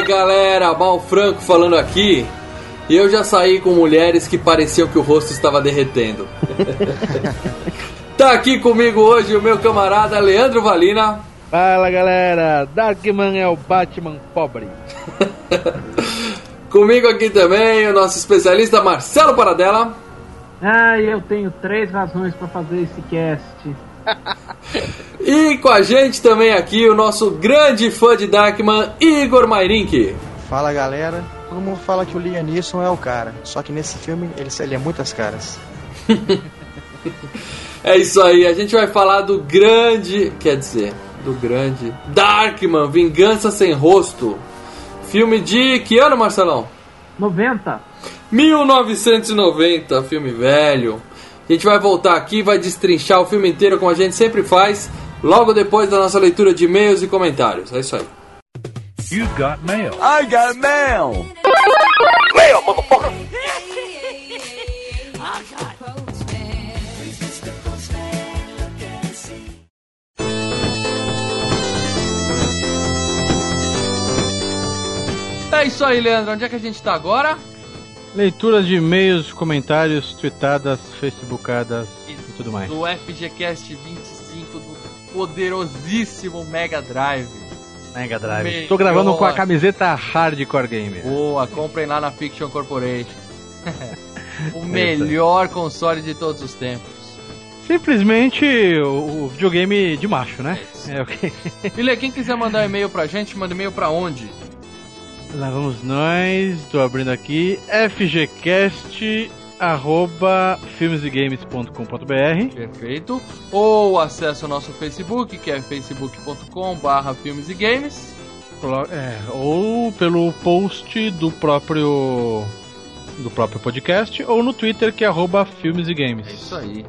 Fala galera, Mal Franco falando aqui. E eu já saí com mulheres que pareciam que o rosto estava derretendo. tá aqui comigo hoje o meu camarada Leandro Valina. Fala galera, Darkman é o Batman pobre. Comigo aqui também o nosso especialista Marcelo Paradela. Ah, eu tenho três razões pra fazer esse cast. E com a gente também aqui o nosso grande fã de Darkman, Igor Mairink. Fala galera, todo mundo fala que o Liam Neeson é o cara, só que nesse filme ele, ele é muitas caras. É isso aí, a gente vai falar do grande, quer dizer, do grande Darkman, Vingança Sem Rosto. Filme de que ano, Marcelão? 90. 1990, filme velho. A gente vai voltar aqui, vai destrinchar o filme inteiro como a gente sempre faz, logo depois da nossa leitura de e-mails e comentários. É isso aí. You got mail. I got mail! É isso aí, Leandro. Onde é que a gente tá agora? Leituras de e-mails, comentários, tweetadas, facebookadas e tudo mais. Do FGCast 25 do poderosíssimo Mega Drive. Mega Drive. Melhor. Estou gravando com a camiseta Hardcore Gamer. Boa, comprem lá na Fiction Corporation. o melhor console de todos os tempos. Simplesmente o, o videogame de macho, né? É, ok. Filha, quem quiser mandar um e-mail pra gente, manda e-mail pra onde? Lá vamos nós, estou abrindo aqui, fgcast arroba filmesegames.com.br Perfeito. Ou acesse o nosso Facebook, que é facebook.com barra filmes e games. É, ou pelo post do próprio do próprio podcast ou no Twitter que é arroba filmes e games. É isso aí.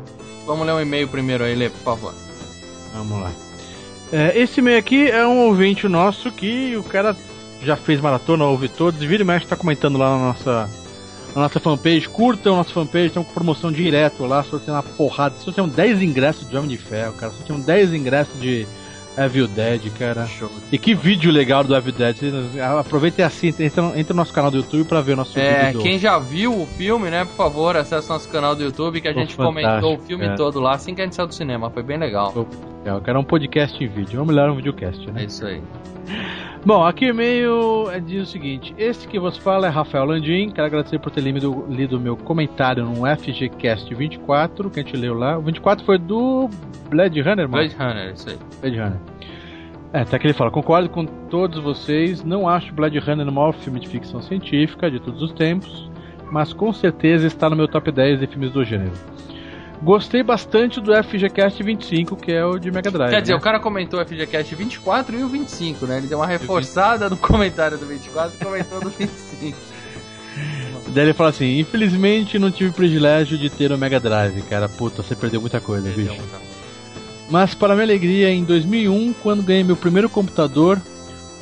Vamos ler um e-mail primeiro aí, Lê, por favor. Vamos lá. É, esse e-mail aqui é um ouvinte nosso que o cara já fez maratona, ouve todos, e vira e mexe tá comentando lá na nossa, na nossa fanpage. Curtam a nossa fanpage, estamos com promoção direto lá, sorteando uma porrada. Sorteamos 10 ingressos de Homem de Ferro, cara. Sorteamos 10 ingressos de Evil Dead, cara. E que vídeo legal do Evil Dead. Vocês- Aproveita e assista, entra, no- entra no nosso canal do YouTube pra ver o nosso É, quem já viu o filme, né, por favor, acesse nosso canal do YouTube que a Ficou gente comentou o filme é. todo lá assim que a gente saiu do cinema. Foi bem legal. É, eu quero um podcast em vídeo, ou melhor, um videocast, né? É isso aí. Bom, aqui o e-mail é- diz o seguinte: Este que vos fala é Rafael Landim. Quero agradecer por ter lido, lido meu comentário no FGCast 24, que a gente leu lá. O 24 foi do Blade Runner, mano. Blade Runner, isso aí. Blade Runner. É, até que ele fala: Concordo com todos vocês. Não acho Blade Runner o maior filme de ficção científica de todos os tempos, mas com certeza está no meu top 10 de filmes do gênero. Gostei bastante do FGCast 25, que é o de Mega Drive. Quer dizer, né? o cara comentou o FGCast 24 e o 25, né? Ele deu uma reforçada no comentário do 24 e comentou do 25. Daí ele fala assim: Infelizmente não tive o privilégio de ter o Mega Drive, cara. Puta, você perdeu muita coisa, Entendeu? bicho. Mas para minha alegria, em 2001, quando ganhei meu primeiro computador,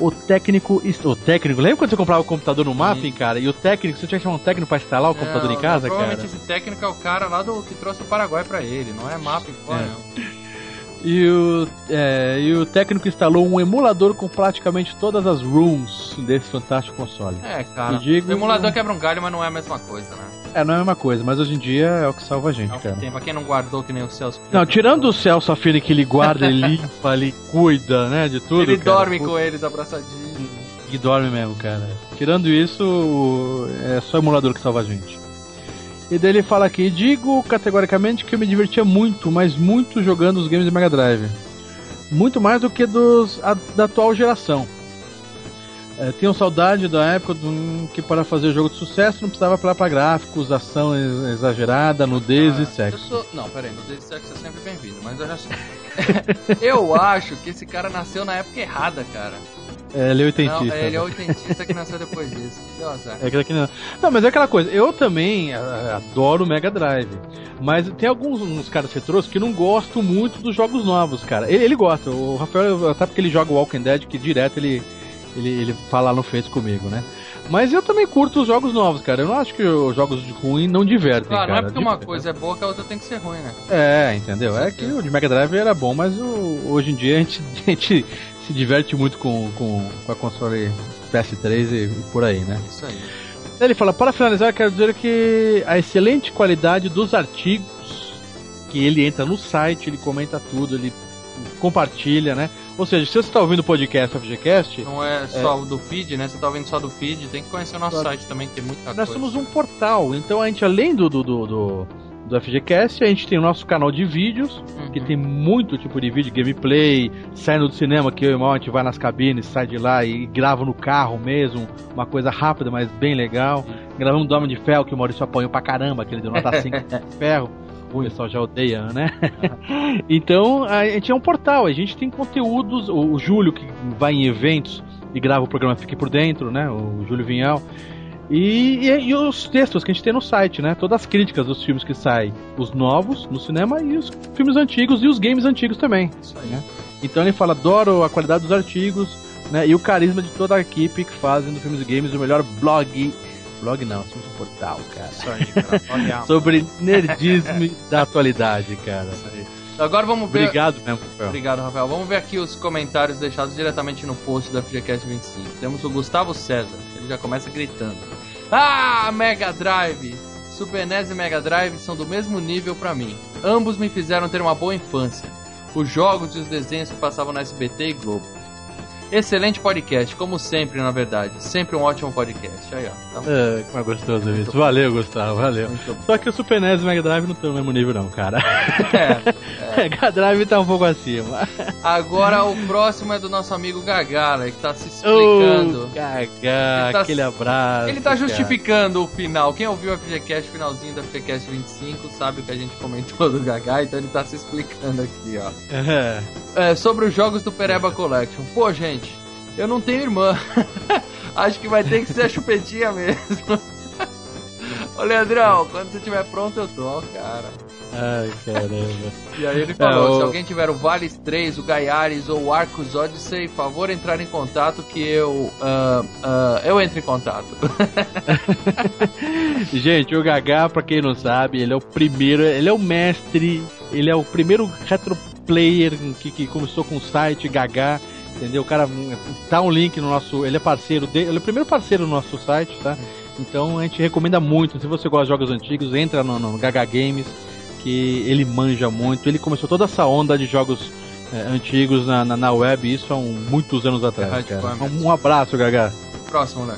o técnico. O técnico, lembra quando você comprava o computador no Mapping, cara? E o técnico, você tinha que chamar um técnico pra instalar o computador em casa, não, cara? Provavelmente esse técnico é o cara lá do que trouxe o Paraguai pra ele, não é em fora, É. não. E o, é, e o técnico instalou um emulador com praticamente todas as rooms desse fantástico console. É, cara. Digo- O emulador quebra um galho, mas não é a mesma coisa, né? É, não é a mesma coisa, mas hoje em dia é o que salva a gente, É cara. tem. Pra quem não guardou que nem o Celso. Não, tirando o Celso Affini que ele guarda, ele limpa, ele cuida, né, de tudo. Ele cara. dorme Puta, com eles abraçadinho. E dorme mesmo, cara. Tirando isso, é só o emulador que salva a gente. E daí ele fala aqui, digo categoricamente que eu me divertia muito, mas muito jogando os games de Mega Drive. Muito mais do que dos a- da atual geração. É, tenho saudade da época do, que para fazer jogo de sucesso não precisava apelar para gráficos, ação ex- exagerada, nudez Ah, e sexo. Eu sou... Não, peraí, nudez e sexo é sempre bem-vindo, mas olha só. eu acho que esse cara nasceu na época errada, cara. É, ele é oitentista. Não, é, ele é né? oitentista que nasceu depois disso. Deu azar. É que não... não, mas é aquela coisa. Eu também adoro o Mega Drive. Mas tem alguns uns caras retrôs que não gostam muito dos jogos novos, cara. Ele, ele gosta. O Rafael, até porque ele joga o Walking Dead, que direto ele, ele, ele fala lá no Face comigo, né? Mas eu também curto os jogos novos, cara. Eu não acho que os jogos de ruim não divertem, Claro, não cara. é porque uma coisa é boa que a outra tem que ser ruim, né? É, entendeu? É que o de Mega Drive era bom, mas o- hoje em dia a gente, a gente se diverte muito com, com, com a console PS3 e, e por aí, né? Isso aí. Ele fala, para finalizar, eu quero dizer que a excelente qualidade dos artigos que ele entra no site, ele comenta tudo, ele compartilha, né? Ou seja, se você está ouvindo o podcast FGCast, Não é só do feed, né? Você tá ouvindo só do feed, tem que conhecer o nosso Claro. site também, que tem muita nós coisa. somos um portal. Então a gente, além do, do, do, do, do FGCast, a gente tem o nosso canal de vídeos, Uhum. que tem muito tipo de vídeo, gameplay, saindo do cinema, que eu e o irmão a gente vai nas cabines, sai de lá e grava no carro mesmo, uma coisa rápida, mas bem legal. Gravamos do Homem de Ferro, que o Maurício apanhou pra caramba, aquele deu nota 5 de ferro. Pessoal já odeia, né? então, a gente é um portal, a gente tem conteúdos, o, o Júlio que vai em eventos e grava o programa Fique por Dentro, né? O Júlio Vinhal. E, e, e os textos que a gente tem no site, né? Todas as críticas dos filmes que saem, os novos no cinema e os filmes antigos e os games antigos também. Isso aí. né? Então ele fala, adoro a qualidade dos artigos, né? E o carisma de toda a equipe que fazem do Filmes e Games o melhor blog. Blog não, somos um portal, cara. Isso aí, cara. Olha. Sobre nerdismo da atualidade, cara. Agora vamos ver. Obrigado mesmo, Rafael. Obrigado, Rafael. Vamos ver aqui os comentários deixados diretamente no post da FGCast 25. Temos o Gustavo César, ele já começa gritando. Ah, Mega Drive! Super NES e Mega Drive são do mesmo nível pra mim. Ambos me fizeram ter uma boa infância. Os jogos e os desenhos que passavam na SBT e Globo. Excelente podcast, como sempre, na verdade. Sempre um ótimo podcast. Aí, ó. Tá É, como é gostoso isso. Valeu, Gustavo, valeu. Só que o Super NES e o Mega Drive não estão no mesmo nível, não, cara. É. Mega Drive tá um pouco acima. Agora o próximo é do nosso amigo Gagara, que tá se explicando. Gaga, Ele tá- aquele abraço. Ele tá cara. justificando o final. Quem ouviu a FGCast, finalzinho da FGCast 25, sabe o que a gente comentou do Gaga, então ele tá se explicando aqui, ó. É. É, sobre os jogos do Pereba Collection. Pô, gente, eu não tenho irmã. Acho que vai ter que ser a chupetinha mesmo. Ô, Leandrão, quando você estiver pronto, eu tô, cara. Ai, caramba. E aí ele falou, É, o- se alguém tiver o Vales 3, o Gaiares ou o Arcos Odyssey, favor entrar em contato que eu... ah, ah, eu entro em contato. Gente, o Gaga, pra quem não sabe, ele é o primeiro, ele é o mestre, ele é o primeiro retro player que, que começou com o site Gaga, entendeu? O cara tá um link no nosso, ele é parceiro dele, ele é o primeiro parceiro no nosso site, tá? Então a gente recomenda muito, se você gosta de jogos antigos, entra no, no Gaga Games, que ele manja muito, ele começou toda essa onda de jogos eh, antigos na, na, na web, isso há um- muitos anos atrás, hardcore cara. mesmo. Um, um abraço, Gaga. Próximo, né?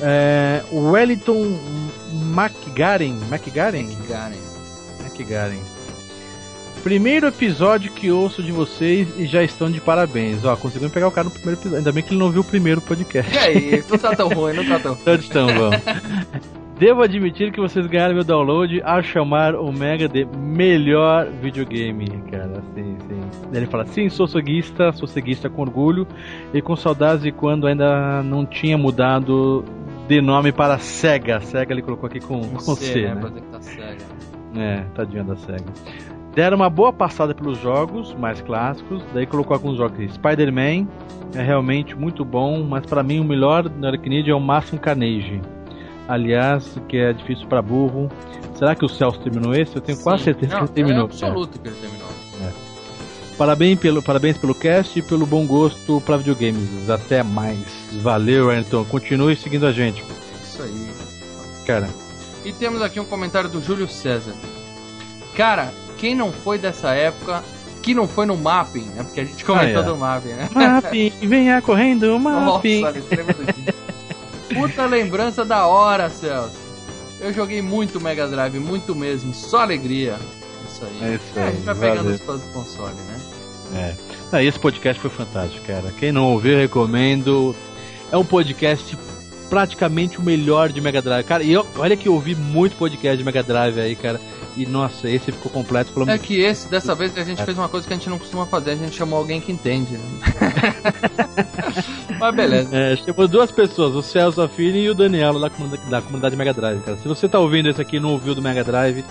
É, Wellington McGaren. McGaren? Garen. McGaren. Primeiro episódio que ouço de vocês e já estão de parabéns. Ó, conseguimos pegar o cara no primeiro episódio. Ainda bem que ele não viu o primeiro podcast. E aí, não tá tão ruim, não tá tão Todos estão, vamos. Devo admitir que vocês ganharam meu download ao chamar o Mega de melhor videogame, cara. Sim, sim. Ele fala: sim, sou ceguista, sou ceguista com orgulho e com saudades de quando ainda não tinha mudado de nome para Sega. Sega ele colocou aqui com, com C, C, né? né? Tá cega. É, tadinha da SEGA. Deram uma boa passada pelos jogos mais clássicos, daí colocou alguns jogos. Spider-Man é realmente muito bom, mas pra mim o melhor da Aracnid é o Máximo Carnage. Aliás, que é difícil pra burro. Será que o Celso terminou esse? Eu tenho quase Sim. certeza Não, que ele terminou. É absoluto que ele terminou. Parabéns pelo, parabéns pelo cast e pelo bom gosto pra videogames. Até mais. Valeu, Ayrton. Continue seguindo a gente, Isso aí. cara. E temos aqui um comentário do Júlio César. Cara, quem não foi dessa época, que não foi no mapping, né? Porque a gente comentou Ah, é. do mapping, né? Mapping, venha correndo, Mapping. Nossa. Puta lembrança da hora, Celso. Eu joguei muito Mega Drive, muito mesmo, só alegria. Isso aí. É isso a aí, gente vai pegando os fãs do console, né? É. Ah, esse podcast foi fantástico, cara. Quem não ouviu, recomendo. É um podcast praticamente o melhor de Mega Drive. Cara, e eu, olha que eu ouvi muito podcast de Mega Drive aí, cara. E nossa, esse ficou completo. Pelo É que esse, dessa vez, a gente fez uma coisa que a gente não costuma fazer, a gente chamou alguém que entende. Né? Mas beleza. É, chamou duas pessoas, o Celso Affini e o Danielo da comunidade, da comunidade Mega Drive, cara. Se você tá ouvindo esse aqui e não ouviu do Mega Drive,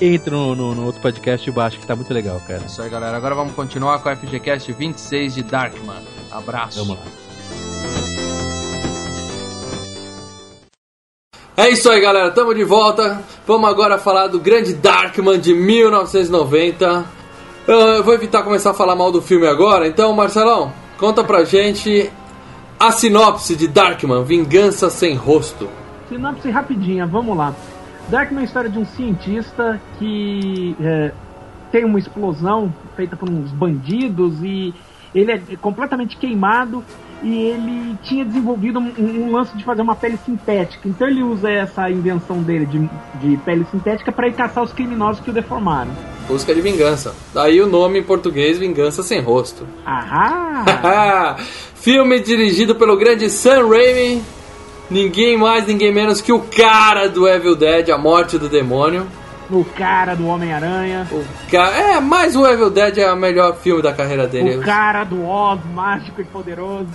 entre no, no, no outro podcast baixo que tá muito legal, cara. Isso aí, galera. Agora vamos continuar com o FGCast 26 de Darkman. Abraço. Vamos lá. É isso aí, galera. Tamo de volta. Vamos agora falar do grande Darkman de 1990. Eu vou evitar começar a falar mal do filme agora. Então, Marcelão, conta pra gente a sinopse de Darkman, Vingança Sem Rosto. Sinopse rapidinha, vamos lá. Darkman é a história de um cientista que é, tem uma explosão feita por uns bandidos e ele é completamente queimado e ele tinha desenvolvido um, um lance de fazer uma pele sintética. Então ele usa essa invenção dele de, de pele sintética para ir caçar os criminosos que o deformaram. Busca de vingança. Daí o nome em português, Vingança Sem Rosto. Ahá! Filme dirigido pelo grande Sam Raimi. Ninguém mais, ninguém menos que o cara do Evil Dead, A Morte do Demônio. O cara do Homem-Aranha. O ca... É, mas o Evil Dead é o melhor filme da carreira dele. O cara do Oz, mágico e poderoso.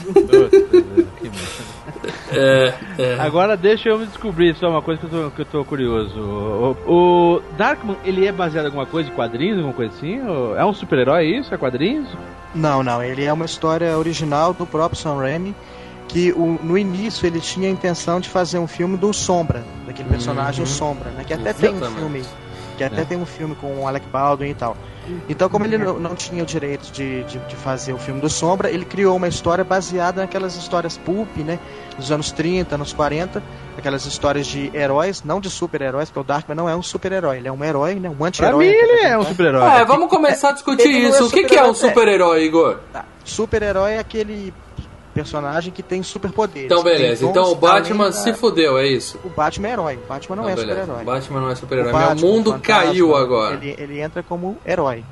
É, é. Agora deixa eu me descobrir só uma coisa que eu tô, que eu tô curioso. O, o Darkman, ele é baseado em alguma coisa de quadrinhos, alguma coisa assim? É um super-herói isso? É quadrinhos? Não, não, ele é uma história original do próprio Sam Raimi, que o- no início ele tinha a intenção de fazer um filme do Sombra, daquele personagem Uhum. Sombra, né? Que até tem um Exatamente. filme, que até É. tem um filme com o Alec Baldwin e tal. Então, como ele não, não tinha o direito de, de, de fazer o filme do Sombra, ele criou uma história baseada naquelas histórias pulp, né? Dos anos 30, anos 40, aquelas histórias de heróis, não de super-heróis, porque o Darkman não é um super-herói, ele é um herói, né? Um Pra anti-herói. mim até ele pra é um super-herói. É, vamos começar a discutir é isso. O que, que é um super-herói, super-herói, Igor? Tá. Super-herói é aquele personagem que tem superpoderes. Então, beleza. Então o Batman da- se fudeu, é isso? O Batman é herói. O Batman não, é beleza. super-herói. O Batman não é super-herói. Meu mundo Fantasma, caiu agora. Ele, ele entra como herói.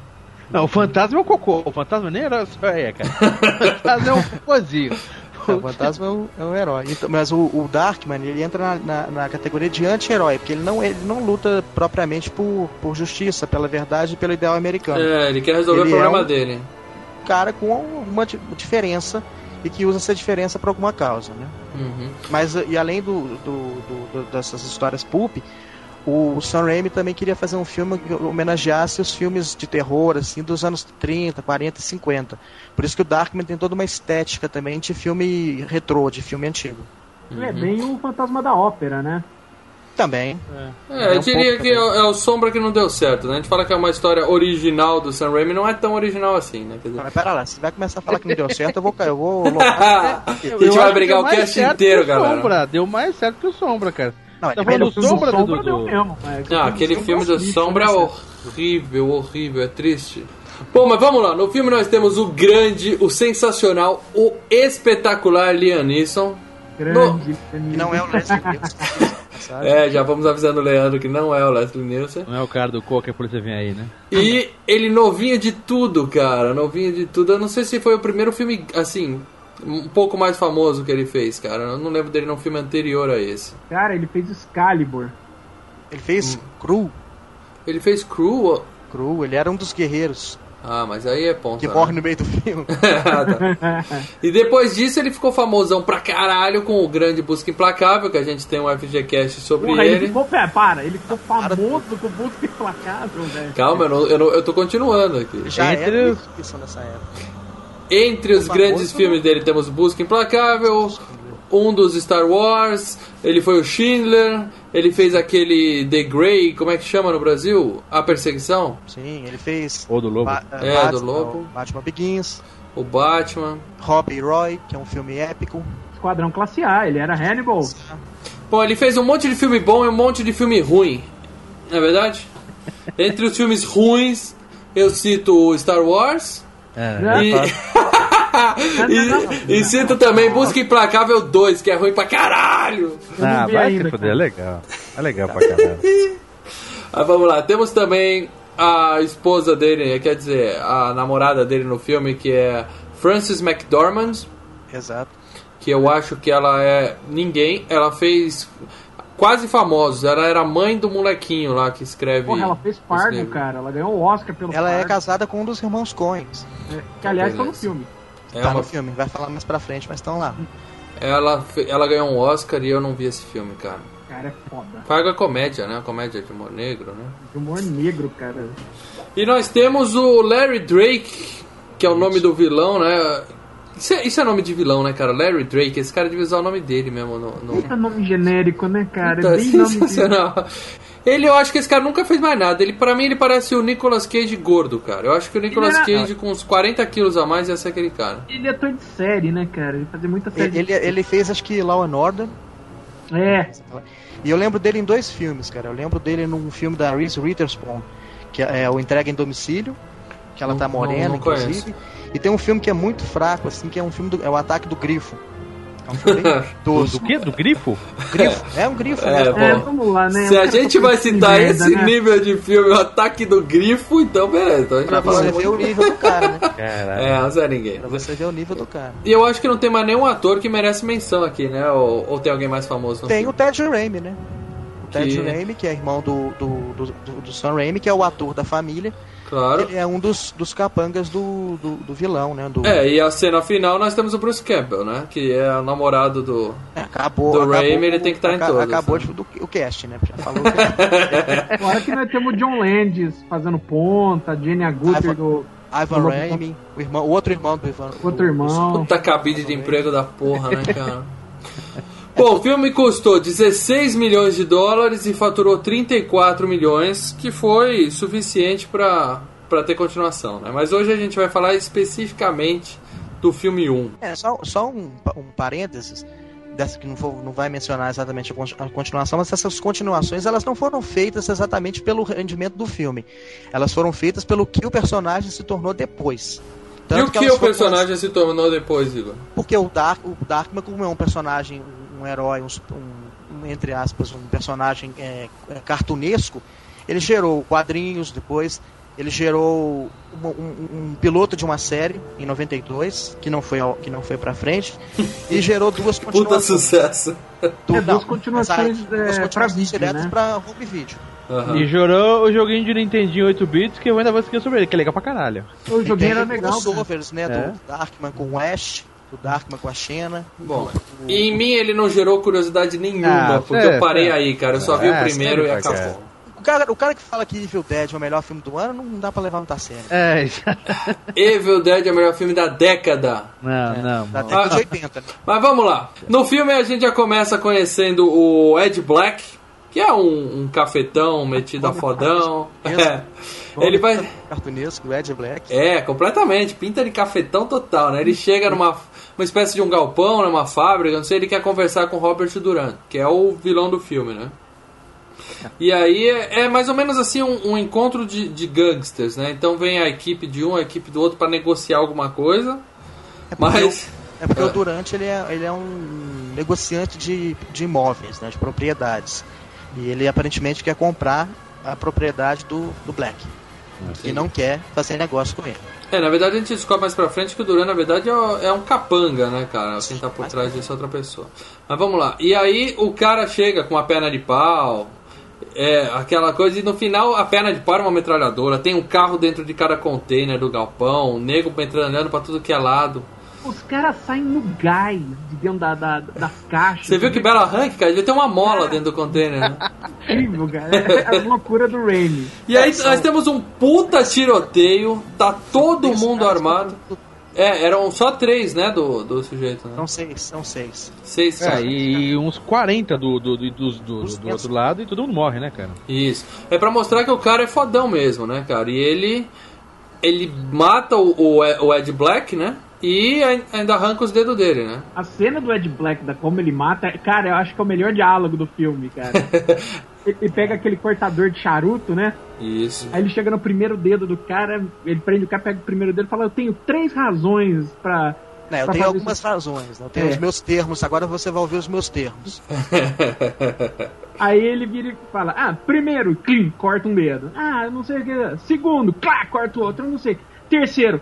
Não, o fantasma é o cocô. O fantasma nem era só é, cara. O fantasma é um cocôzinho. O fantasma é um, é um herói. Então, mas o, o Darkman, ele entra na, na, na categoria de anti-herói, porque ele não, ele não luta propriamente por, por justiça, pela verdade e pelo ideal americano. É, ele quer resolver Ele o problema é um- dele. Cara com di- diferença e que usa essa diferença para alguma causa, né? Uhum. Mas e além do, do- do- do- dessas histórias pulp, o Sam Raimi também queria fazer um filme que homenageasse os filmes de terror assim dos anos 30, 40 e 50. Por isso que o Darkman tem toda uma estética também de filme retrô, de filme antigo. Ele é bem o fantasma da ópera, né? Também. É, eu É um diria que é, é o Sombra que não deu certo, né? A gente fala que é uma história original do Sam Raimi, não é tão original assim, né? Quer dizer... Mas pera lá, se vai começar a falar que não deu certo, eu vou cair, eu vou loucar. a gente vai brigar o cast inteiro, galera. Sombra. Deu mais certo que o Sombra, cara. Não, Tá é falando melhor. do Sombra, Sombra do- mesmo. é, Não, aquele filme do Sombra é né? horrível, horrível, é triste. Bom, mas vamos lá. No filme nós temos o grande, o sensacional, o espetacular Liam Neeson. Grande. E não é o Leslie Nielsen, sabe? É, já vamos avisando o Leandro que não é o Leslie Nielsen. Não é o cara do coco que a polícia vem aí, né? E ele novinho de tudo, cara. Novinho de tudo. Eu não sei se foi o primeiro filme, assim, um pouco mais famoso que ele fez, cara. Eu não lembro dele num filme anterior a esse. Cara, ele fez Excalibur. Ele fez Cru. Ele fez Crew. Cru, ele era um dos guerreiros Ah, mas aí é ponto. que né? morre no meio do filme. Ah, tá. E depois disso ele ficou famosão pra caralho com o grande Busca Implacável, que a gente tem um FGCast sobre Porra, ele ele. ficou. Para, ele ficou famoso com o Busca Implacável, velho. Calma, eu, não- eu, não- eu tô continuando aqui. Já Entre era os- isso nessa época. Entre os grandes filmes dele temos Busca Implacável, um dos Star Wars, ele foi o Schindler, ele fez aquele The Grey, como é que chama no Brasil? A Perseguição, Sim, ele fez. Ou do Lobo. Ba- É, Batman, do Lobo. Batman Begins, o Batman. Robbie Roy, que é um filme épico. Esquadrão Classe A, ele era Hannibal. Bom, ele fez um monte de filme bom e um monte de filme ruim, não é verdade? Entre os filmes ruins, eu cito o Star Wars É, Não, e, não, e, e cito também Busca Implacável 2, que é ruim pra caralho. Ah, vai ainda, se foder, é legal. É legal pra caralho. Ah, vamos lá, temos também a esposa dele, quer dizer, a namorada dele no filme, que é Frances McDormand, Exato. que eu acho que ela é ninguém. Ela fez quase famosos. Ela era mãe do molequinho lá que escreve. Porra, ela fez Fargo, livros. cara. Ela ganhou o Oscar pelo Ela é Fargo. casada com um dos irmãos Coens. É, que aliás tá no filme. É tá uma- no filme, vai falar mais pra frente, mas estão lá. ela, ela ganhou um Oscar e eu não vi esse filme, cara. Cara, é foda. Fargo é comédia, né? Comédia de humor negro, né? De humor negro, cara. E nós temos o Larry Drake, que é o nome do vilão, né? Isso é, isso é nome de vilão, né, cara? Larry Drake, esse cara devia usar o nome dele mesmo no. no... É nome genérico, né, cara? Puta, é bem nome de... Ele, eu acho que esse cara nunca fez mais nada. Ele, pra mim, ele parece o Nicolas Cage gordo, cara. Eu acho que o Nicolas era- Cage com uns 40 quilos a mais ia ser aquele cara. Ele é ator de série, né, cara? Ele fazia muita série. Ele, ele, ele fez, acho que, Law and Order. É, E eu lembro dele em dois filmes, cara. Eu lembro dele num filme da Reese Witherspoon, que é o Entrega em Domicílio, que ela Não- tá não- morena, não inclusive. E tem um filme que é muito fraco, assim, que é um filme do, é o Ataque do Grifo. É um bem idoso. Do quê? Do grifo? Grifo, é um grifo É, mesmo. é, vamos lá, né? Se a gente vai citar merda, esse né? nível de filme, o ataque do grifo, então beleza. Então a gente Pra vai falar você ver o nível do cara, né? Caralho. É, não sei ninguém. Pra você ver o nível do cara. E eu acho que não tem mais nenhum ator que merece menção aqui, né? Ou, ou tem alguém mais famoso no Tem filme? o Ted Raimi, né? O Ted Que- Raimi, que é irmão do, do, do, do, do Sam Raimi, que é o ator da família. Claro. Ele é um dos, dos capangas do, do, do vilão, né? Do, É, e a cena final nós temos o Bruce Campbell, né? Que é o namorado do. É, acabou, do Raimi, ele tem que estar em todos, Acabou né? de- do, o cast, né? Já falou que Fora que nós temos o John Landis fazendo ponta, a Jenny Agutter Ivan- do Ivan Raimi, o, irmão, o outro irmão do Ivan. outro irmão. Puta cabide de emprego da porra, né, cara? Bom, o filme custou 16 milhões de dólares e faturou 34 milhões, que foi suficiente pra, pra ter continuação, né? Mas hoje a gente vai falar especificamente do filme 1. É, só, só um, um parênteses, dessa que não, não vai mencionar exatamente a con- a continuação, mas essas continuações elas não foram feitas exatamente pelo rendimento do filme. Elas foram feitas pelo que o personagem se tornou depois. E Tanto o que elas o foram- personagem se tornou depois, Igor? Porque o, Dark, o Darkman, como é um personagem, um herói, um, um- entre aspas, um personagem é, é, cartunesco, ele gerou quadrinhos depois, ele gerou um, um- um piloto de uma série em 92, que não foi, ao- que não foi pra frente, e gerou duas Puta continuações. sucesso. Du- É, duas continuações, mas aí, duas é, continuações pra vídeo, diretas né? pra home video. Aham. E jurou o joguinho de Nintendinho 8 bits que eu ainda vou esquecer sobre ele, que é legal pra caralho. O joguinho era legal. cara. crossovers, né, É. do Darkman com o Ash, do Darkman com a Xena. Bom, e em mim ele não gerou curiosidade nenhuma, Ah, porque é, eu parei é. aí, cara. Eu só vi É, o primeiro e cara. acabou. O cara, o cara que fala que Evil Dead é o melhor filme do ano, não dá pra levar muito a sério. É, isso. Evil Dead é o melhor filme da década. Não, não. Da década de 80, né? Mas vamos lá. No filme a gente já começa conhecendo o Ed Black, que é um, um cafetão metido a fodão. É. Ele vai. Cartunesco, o Ed Black. É, completamente. Pinta de cafetão total, né? Ele chega numa uma espécie de um galpão, numa fábrica, não sei, ele quer conversar com Robert Durant, que é o vilão do filme, né? E aí é, é mais ou menos assim um, um encontro de, de gangsters, né? Então vem a equipe de um, a equipe do outro para negociar alguma coisa. É porque, Mas. o, é porque É. o Durante ele é, ele é um negociante de, de imóveis, né, de propriedades. E ele aparentemente quer comprar a propriedade do, do Black. E não quer fazer negócio com ele. É, na verdade a gente descobre mais pra frente que o Duran, na verdade, é é um capanga, né, cara? Quem tá por trás disso é outra pessoa. Mas vamos lá. E aí o cara chega com uma perna de pau, é, aquela coisa, e no final a perna de pau é uma metralhadora, tem um carro dentro de cada container do galpão, o nego metralhando pra tudo que é lado. Os caras saem no gás de dentro da, da- das caixas. Você viu que belo arranque, cara? Devia ter uma mola dentro do container, né? incrível, cara. É a loucura do Raimi. E aí nós temos um puta tiroteio, tá todo mundo armado. É, eram só três, né, do, do sujeito, né? São seis, são seis. Seis É, caras. e uns 40 do, do, do, do, do- do outro lado e todo mundo morre, né, cara? Isso. É pra mostrar que o cara é fodão mesmo, né, cara? E ele. Ele mata o, o, o Ed Black, né? E ai- ainda arranca os dedos dele, né? A cena do Ed Black, da como ele mata, cara, eu acho que é o melhor diálogo do filme, cara. ele, pega aquele cortador de charuto, né? Isso. Aí ele chega no primeiro dedo do cara, ele prende o cara, pega o primeiro dedo e fala: Eu tenho três razões pra Né, eu tenho algumas razões, né? Eu tenho É. os meus termos, agora você vai ouvir os meus termos. Aí ele vira e fala: Ah, primeiro, clim, corta um dedo. Ah, eu não sei o que. Segundo, clá, corta o outro, eu não sei. Terceiro,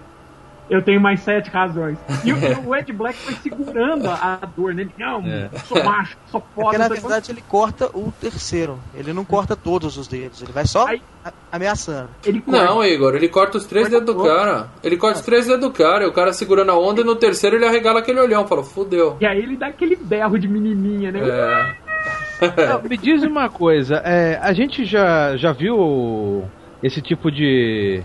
eu tenho mais sete razões. E o, o Ed Black foi segurando a, a dor nele. Não, É. sou macho, sou Porque foda. na não sei verdade ele corta o terceiro. Ele não corta todos os dedos, ele vai só Aí- ameaçando. Ele. Não, Igor, ele corta os três Corta dedos do cara. Ele corta os três dedos do cara, e o cara segurando a onda e no terceiro ele arregala aquele olhão. Fala, fudeu. E aí ele dá aquele berro de menininha, né? É. Não, me diz uma coisa, é, a gente já, já viu esse tipo de.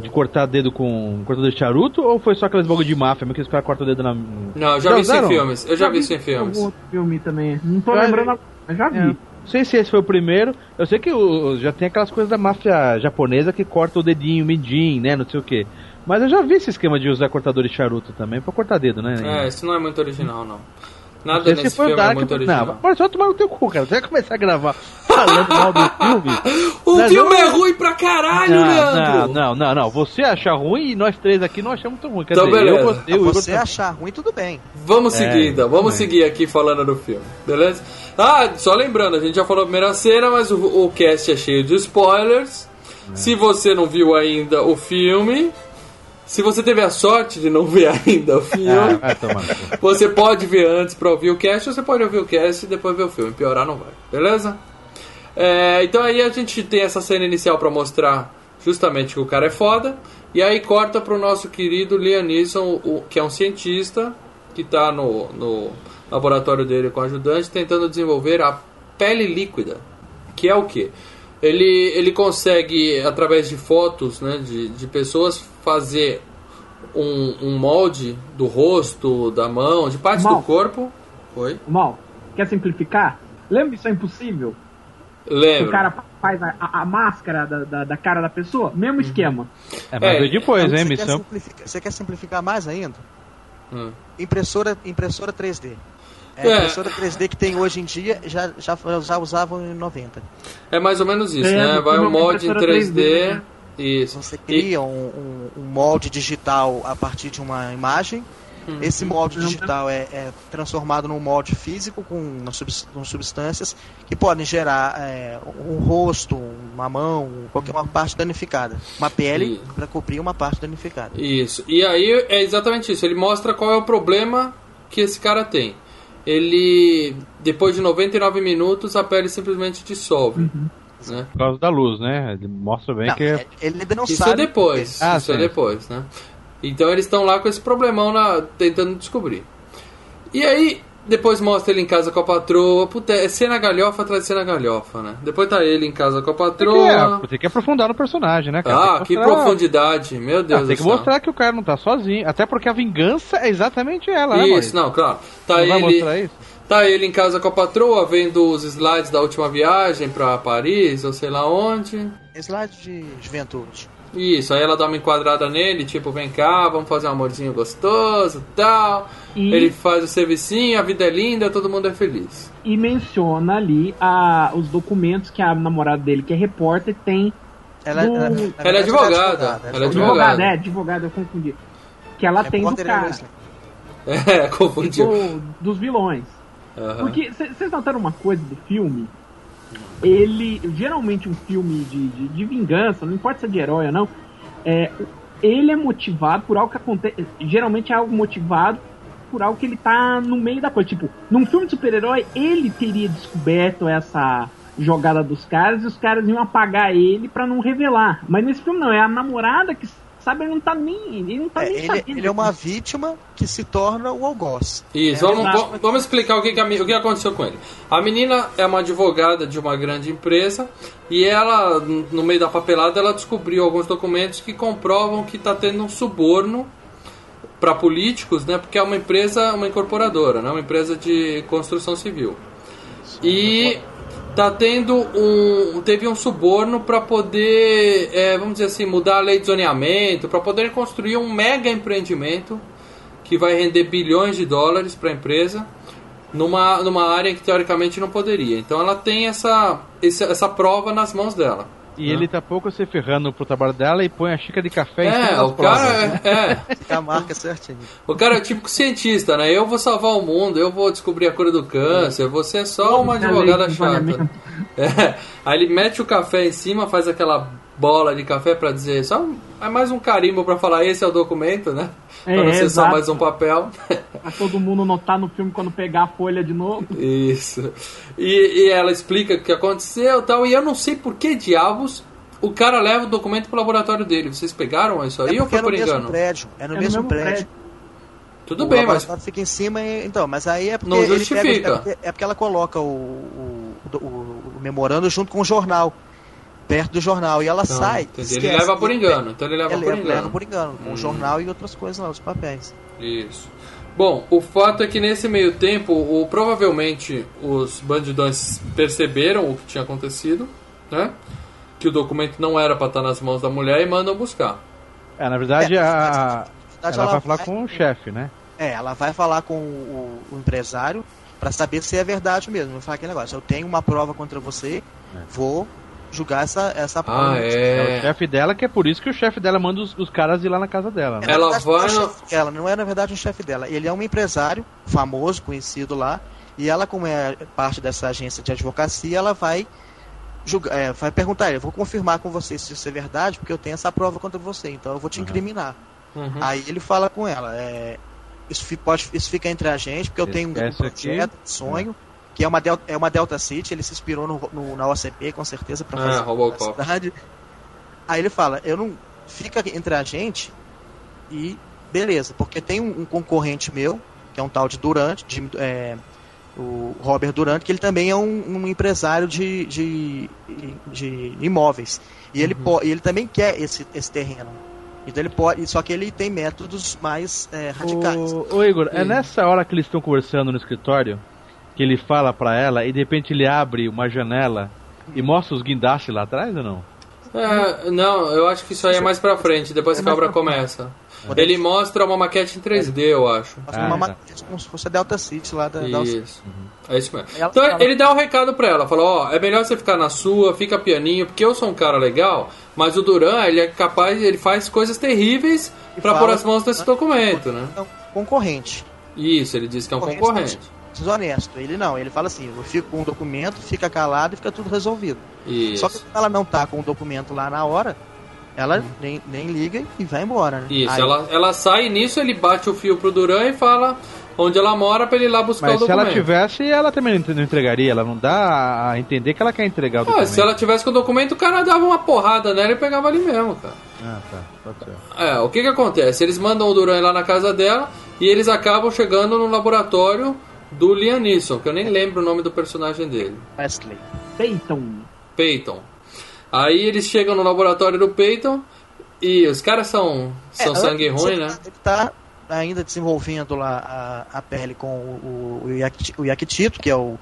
De cortar dedo com cortador de charuto ou foi só aqueles bagulho de máfia, mesmo que os caras cortam o dedo na. Não, eu já vi isso em filmes. Eu já vi isso em filmes. Algum outro filme também. Não tô Já lembrando, mas já vi. É. Não sei se esse foi o primeiro. Eu sei que o- já tem aquelas coisas da máfia japonesa que corta o dedinho, o né? Não sei o que. Mas eu já vi esse esquema de usar cortador de charuto também pra cortar dedo, né? É, isso não é muito original, não. Não Nada nesse filme é Dark, muito não, original. mas só tomar no teu cu, cara. Você vai começar a gravar falando mal do filme. O Nós filme vamos- é ruim pra caralho, Não, Leandro! não, não, não, não. Você acha ruim e nós três aqui não achamos tão ruim. Quer Então, dizer, beleza. eu gostei, o você achar ruim, tudo bem. Vamos É, seguir então, vamos também. seguir aqui falando do filme, beleza? Ah, só lembrando, a gente já falou a primeira cena, mas o, o cast é cheio de spoilers. É. Se você não viu ainda o filme, se você teve a sorte de não ver ainda o filme, cu. você pode ver antes pra ouvir o cast, ou você pode ouvir o cast e depois ver o filme. Piorar não vai, beleza? É, então aí a gente tem essa cena inicial pra mostrar justamente que o cara é foda. E aí corta pro nosso querido Liam Neeson, o- que é um cientista que tá no, no laboratório dele com o ajudante tentando desenvolver a pele líquida. Que é o que? Ele, ele consegue, através de fotos né, de, de pessoas, fazer um, um molde do rosto, da mão, de partes Mal. do corpo. Oi? Mal, quer simplificar? Lembra Isso é Impossível? Que Lembro. o cara faz a, a- a máscara da, da, da cara da pessoa? Mesmo Uhum. esquema. É, mas É, depois, Então, hein, você, quer missão. você quer simplificar mais ainda? Hum. Impressora, impressora 3D. É, É. impressora 3D que tem hoje em dia já, já, já usavam em 90. É mais ou menos isso, É, né? Vai um molde em impressora 3D. 3D, né? Isso. Você E- cria um, um- um molde digital a partir de uma imagem. Uhum. Esse molde Não, digital é, é transformado num molde físico com, com substâncias que podem gerar é, um rosto, uma mão, qualquer uma parte danificada. Uma pele para cobrir uma parte danificada. Isso. E aí é exatamente isso. Ele mostra qual é o problema que esse cara tem. Ele, depois de 99 minutos, a pele simplesmente dissolve. Né? Por causa da luz, né? Ele mostra bem Não, que. é- ele ainda não Isso sabe. é depois. Ah, isso é sim. depois, né? Então eles estão lá com esse problemão na, tentando descobrir. E aí, depois mostra ele em casa com a patroa. Puta, é cena galhofa atrás de cena galhofa, né? Depois tá ele em casa com a Tem patroa. que, tem que aprofundar no personagem, né, cara? Ah, Tem que mostrar- profundidade, meu Deus Ah, tem do que céu. mostrar que o cara não tá sozinho. Até porque a vingança é exatamente ela, né, Isso, não, claro. Tá Não vai ele, mostrar isso? tá ele em casa com a patroa, vendo os slides da última viagem pra Paris, ou sei lá onde. Slide de juventude. Isso, aí ela dá uma enquadrada nele, tipo, vem cá, vamos fazer um amorzinho gostoso tal. E- Ele faz o servicinho, a vida é linda, todo mundo é feliz. E menciona ali a, os documentos que a namorada dele, que é repórter, tem. Ela, Do- ela, na Ela é verdade, advogada, ela é advogada. advogada. Advogada, é, advogada, eu confundi. Que ela tem do é cara. É, confundiu. do- dos vilões. Aham. Porque vocês notaram uma coisa do filme? Ele, geralmente um filme de, de, de vingança, não importa se é de herói ou não, é, ele é motivado por algo que acontece. Geralmente é algo motivado por algo que ele tá no meio da coisa. Tipo, num filme de super-herói, ele teria descoberto essa jogada dos caras e os caras iam apagar ele pra não revelar. Mas nesse filme não, é a namorada que sabe, ele não tá nem. Ele não tá É, nem ele, sabendo. ele é uma vítima que se torna o algoz. Isso, É, vamos, vamos- vamos explicar o que, que a o que aconteceu com ele. A menina é uma advogada de uma grande empresa e ela, no meio da papelada, ela descobriu alguns documentos que comprovam que está tendo um suborno para políticos, né? Porque é uma empresa, uma incorporadora, né? Uma empresa de construção civil. E tá tendo um teve um suborno para poder, é, vamos dizer assim, mudar a lei de zoneamento, para poder construir um mega empreendimento que vai render bilhões de dólares para a empresa numa, numa área que teoricamente não poderia. Então ela tem essa, essa, essa prova nas mãos dela. E ele tá pouco se ferrando pro trabalho dela e põe a xícara de café em cima É, das o cara provas. é, é. Fica a marca certinho. O cara é tipo cientista, né? Eu vou salvar o mundo, eu vou descobrir a cura do câncer, você é só uma Todos advogada chata. É. Aí ele mete o café em cima, faz aquela bola de café pra dizer, só é mais um carimbo pra falar esse é o documento, né? É, pra não ser só mais um papel. Pra todo mundo notar no filme quando pegar a folha de novo. Isso. E, e ela explica o que aconteceu e tal. E eu não sei por que diabos o cara leva o documento pro laboratório dele. Vocês pegaram isso aí é ou foi é no por mesmo engano? prédio. É no É no mesmo mesmo prédio. prédio. Tudo o bem, mas. fica em cima e, então, mas aí é porque Não ele justifica. pega- é, porque, é porque ela coloca o, o, o- o memorando junto com o jornal, perto do jornal e ela Não, sai. entendi. Ele leva por engano. Então ele leva Ele por engano. leva por engano, com Hum. o jornal e outras coisas lá, os papéis. Isso. Bom, o fato é que nesse meio tempo, o, provavelmente os bandidões perceberam o que tinha acontecido, né? Que o documento não era pra estar nas mãos da mulher e mandam buscar. É, na verdade, É, a, na verdade, ela vai falar com o chefe, né? É, ela vai falar com o, o empresário pra saber se é verdade mesmo. Vai falar aquele negócio. Eu tenho uma prova contra você, vou julgar essa, essa prova. Ah, É o é. chefe dela, que é por isso que o chefe dela manda os, os caras ir lá na casa dela. Né? É, Ela verdade, não é vai o não é na verdade um chefe dela. Ele é um empresário famoso, conhecido lá, e ela, como é parte dessa agência de advocacia, ela vai julgar, é, vai perguntar, eu vou confirmar com você se isso é verdade, porque eu tenho essa prova contra você, então eu vou te incriminar. Uhum. Aí ele fala com ela, é, isso, pode, isso fica entre a gente, porque eu tenho um Esquece aqui. projeto, um sonho, que é uma, Delta, é uma Delta City, ele se inspirou no, no- na OCP, com certeza, para Ah, fazer Robocop. a cidade. Aí ele fala, eu não. Fica entre a gente e beleza, porque tem um, um concorrente meu, que é um tal de Durante, de, é, o Robert Durant, que ele também é um, um empresário de, de, de imóveis. E ele, po- e ele também quer esse, esse terreno. Então ele pode. Só que ele tem métodos mais é, radicais. Ô, ô, Igor, é nessa hora que eles estão conversando no escritório que ele fala pra ela e de repente ele abre uma janela e mostra os guindastes lá atrás ou não? É, não, eu acho que isso aí é mais pra frente, depois que a obra começa. Ele mostra uma maquete em 3D, eu acho. Mostra Ah, uma tá. maquete como se fosse a Delta City lá da, da Isso. É isso mesmo. Então ele dá um recado pra ela, fala, ó, é melhor você ficar na sua, fica pianinho, porque eu sou um cara legal, mas o Duran, ele é capaz, ele faz coisas terríveis E pra fala- pôr as mãos nesse documento, né? Então, concorrente. Isso, ele diz que é um Concorrente, concorrente. Desonesto. Ele não, ele fala assim, eu fico com o documento, fica calado e fica tudo resolvido. Só que Isso. ela não tá com o documento lá na hora, ela nem, nem liga e vai embora, né? Isso, Aí- ela, ela sai nisso ele bate o fio pro Duran e fala onde ela mora pra ele ir lá buscar Mas o se ela documento. tivesse, ela também não não entregaria. Ela não dá a entender que ela quer entregar o Ah, documento. se ela tivesse com o documento, o cara dava uma porrada nela e pegava ali mesmo, cara. Ah, tá. Pode ser. É, o que que acontece? Eles mandam o Duran lá na casa dela e eles acabam chegando no laboratório do Liam Neeson, que eu nem lembro o nome do personagem dele. Wesley. Peyton. Peyton. Aí eles chegam no laboratório do Peyton e os caras são, são É, sangue ruim, ele, né? Ele tá ainda desenvolvendo lá a, a pele com o, o, o, Yaki- o Yakitito, que é o.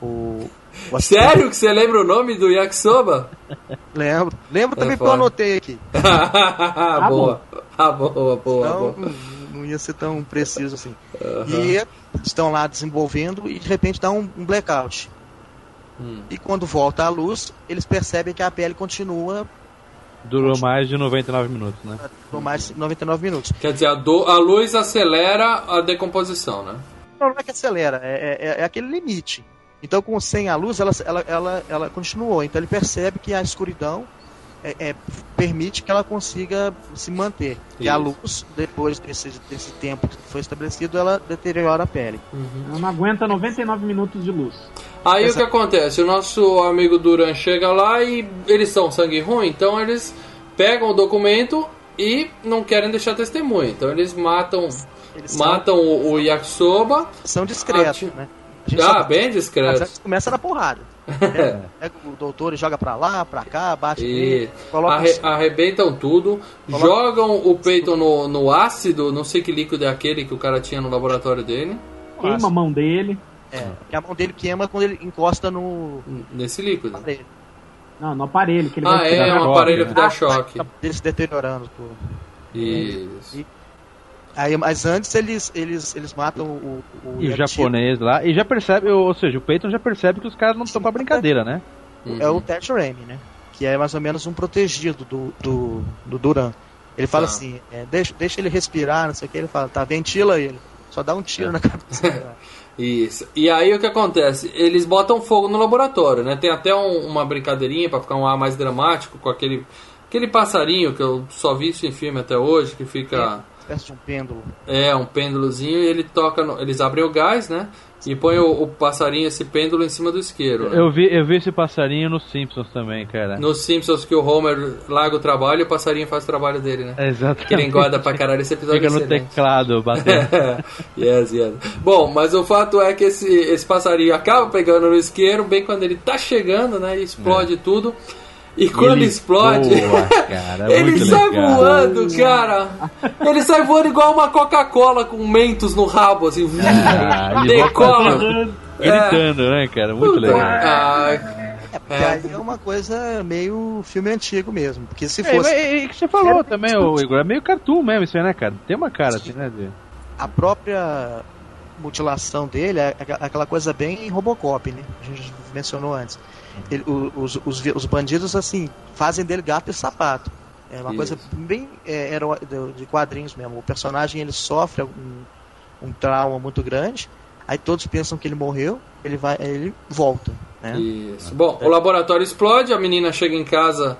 o, o Sério que você lembra o nome do Yakisoba? Lembro. Lembro É também porque eu anotei aqui. boa. Ah, boa, boa, Então, boa. não, não ia ser tão preciso assim. E estão lá desenvolvendo e de repente dá um, um blackout. Hum. E quando volta a luz, eles percebem que a pele continua Durou mais de 99 minutos, né? por mais de 99 minutos. Quer dizer, a, do- a luz acelera a decomposição, né? Não, não é que acelera, é, é- é aquele limite. Então, com sem a luz, ela, ela, ela, ela continuou. Então, ele percebe que a escuridão é, é, permite que ela consiga se manter. E a Isso. luz, depois desse, desse tempo que foi estabelecido, ela deteriora a pele. Ela não aguenta 99 minutos de luz. Aí Essa- o que acontece? O nosso amigo Duran chega lá e eles são sangue ruim, então eles pegam o documento e não querem deixar testemunha. Então eles matam, Eles são, matam o, o Yakisoba. são discretos, Ati- né? Ah, só- bem discreto. começa na porrada. Pega, pega o doutor e joga pra lá, pra cá, bate E coloca arre- um- arrebentam tudo, Coloca- jogam o Peyton no, no ácido, não sei que líquido é aquele que o cara tinha no laboratório dele, Queima a mão dele. É, porque a mão dele queima quando ele encosta no nesse líquido. aparelho. Não, no aparelho. Que ele Ah, vai é, tirar. um aparelho né? que dá Ah, choque. Dele se deteriorando. Pô. Isso. Aí, mas antes eles, eles, eles matam o, o E o japonês lá. E já percebe, ou seja, o Peyton já percebe que os caras não estão pra brincadeira, né? É o Ted Raimi, né? que é mais ou menos um protegido do, do, do Duran. Ele fala Tá. assim, é, deixa, deixa ele respirar, não sei o que, ele fala, tá, ventila ele. Só dá um tiro na cabeça. Isso. E aí o que acontece? Eles botam fogo no laboratório, né? Tem até um- uma brincadeirinha pra ficar um ar mais dramático com aquele aquele passarinho que eu só vi isso em filme até hoje, que fica Espécie de um pêndulo. é um pêndulozinho e ele toca, no- eles abrem o gás, né? E põe o, o passarinho esse pêndulo em cima do isqueiro. né? Eu vi, eu vi esse passarinho nos Simpsons também, cara. Nos Simpsons que o Homer larga o trabalho e o passarinho faz o trabalho dele, né? Exatamente. Que ele engorda pra caralho esse episódio. Fica é no excelente. teclado batendo. yes, yes. Bom, mas o fato é que esse, esse passarinho acaba pegando no isqueiro bem quando ele tá chegando, né? E explode tudo. E quando ele explode, voa, cara, é ele muito sai legal. voando, cara. Ele sai voando igual uma Coca-Cola com mentos no rabo, assim. Ah, ele decola. Gritando, né, cara? Muito Puta, legal. ah, É, porque aí é uma coisa meio filme antigo mesmo. Porque se É, fosse mas é, é que você falou também, ô, Igor, é meio cartoon mesmo isso aí, né, cara? Tem uma cara assim, né? De... a própria mutilação dele é aquela coisa bem Robocop, né? A gente mencionou antes. Ele- os, os, os bandidos, assim, fazem dele gato e sapato. É uma Isso. coisa bem é, hero- de- quadrinhos mesmo. O personagem ele sofre um, um trauma muito grande, aí todos pensam que ele morreu, ele vai, ele volta, né? Isso. Bom, o laboratório explode, a menina chega em casa,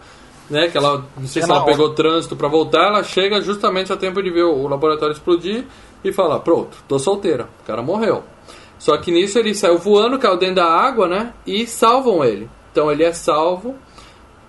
né? Que ela não sei se Ela ela pegou trânsito pra voltar, ela chega justamente a tempo de ver o laboratório explodir e fala: Pronto, tô solteira. O cara morreu. Só que nisso ele saiu voando, caiu dentro da água, né? E salvam ele. Então ele é salvo.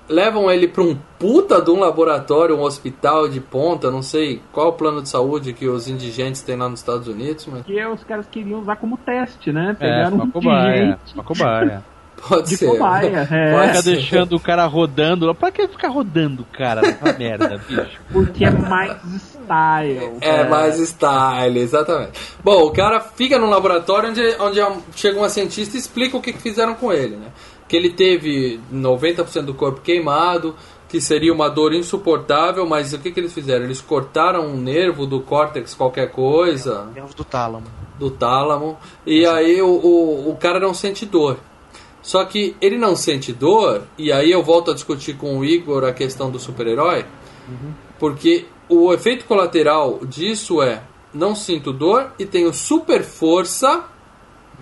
Levam ele pra um puta de um laboratório, um hospital de ponta, não sei qual o plano de saúde que os indigentes têm lá nos Estados Unidos, mas Que os caras queriam usar como teste, né? É, Pegaram uma um cobaia. Uma cobaia. Pode de ser. cobaia. É, Pode Fica ser. deixando o cara rodando. Pra que ficar rodando o cara nessa merda, bicho? porque é mais style. É, mais style, exatamente. Bom, o cara fica no laboratório onde, onde chega uma cientista e explica o que, que fizeram com ele, né? Que ele teve 90% do corpo queimado, que seria uma dor insuportável, mas o que, que eles fizeram? Eles cortaram um nervo do córtex, qualquer coisa, Nervos do tálamo. do tálamo, e aí o, o, o cara não sente dor. Só que ele não sente dor, e aí eu volto a discutir com o Igor a questão do super-herói, porque o efeito colateral disso é não sinto dor e tenho super força.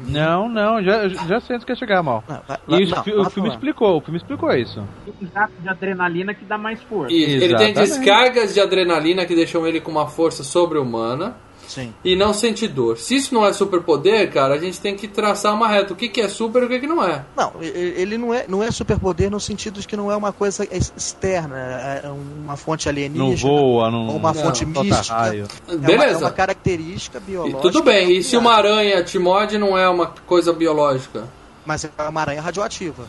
Não, não, já, já sei onde quer chegar, mal. Não, vai- E isso, não, o fi- o filme explicou, o filme explicou isso. Um jato de adrenalina que dá mais força. E ele tem descargas de adrenalina que deixam ele com uma força sobre-humana Sim. e não sente dor. Se isso não é superpoder, cara, a gente tem que traçar uma reta. O que, que é super e o que, que não é. Não, e- e- ele não é, não é superpoder no sentido de que não é uma coisa ex- externa, é uma fonte Não alienígena. voa, não. ou uma Não, fonte solta mística. raio. É uma, é Beleza. uma característica E biológica. tudo bem, e se uma aranha te morde, não é uma coisa biológica? Mas é uma aranha radioativa.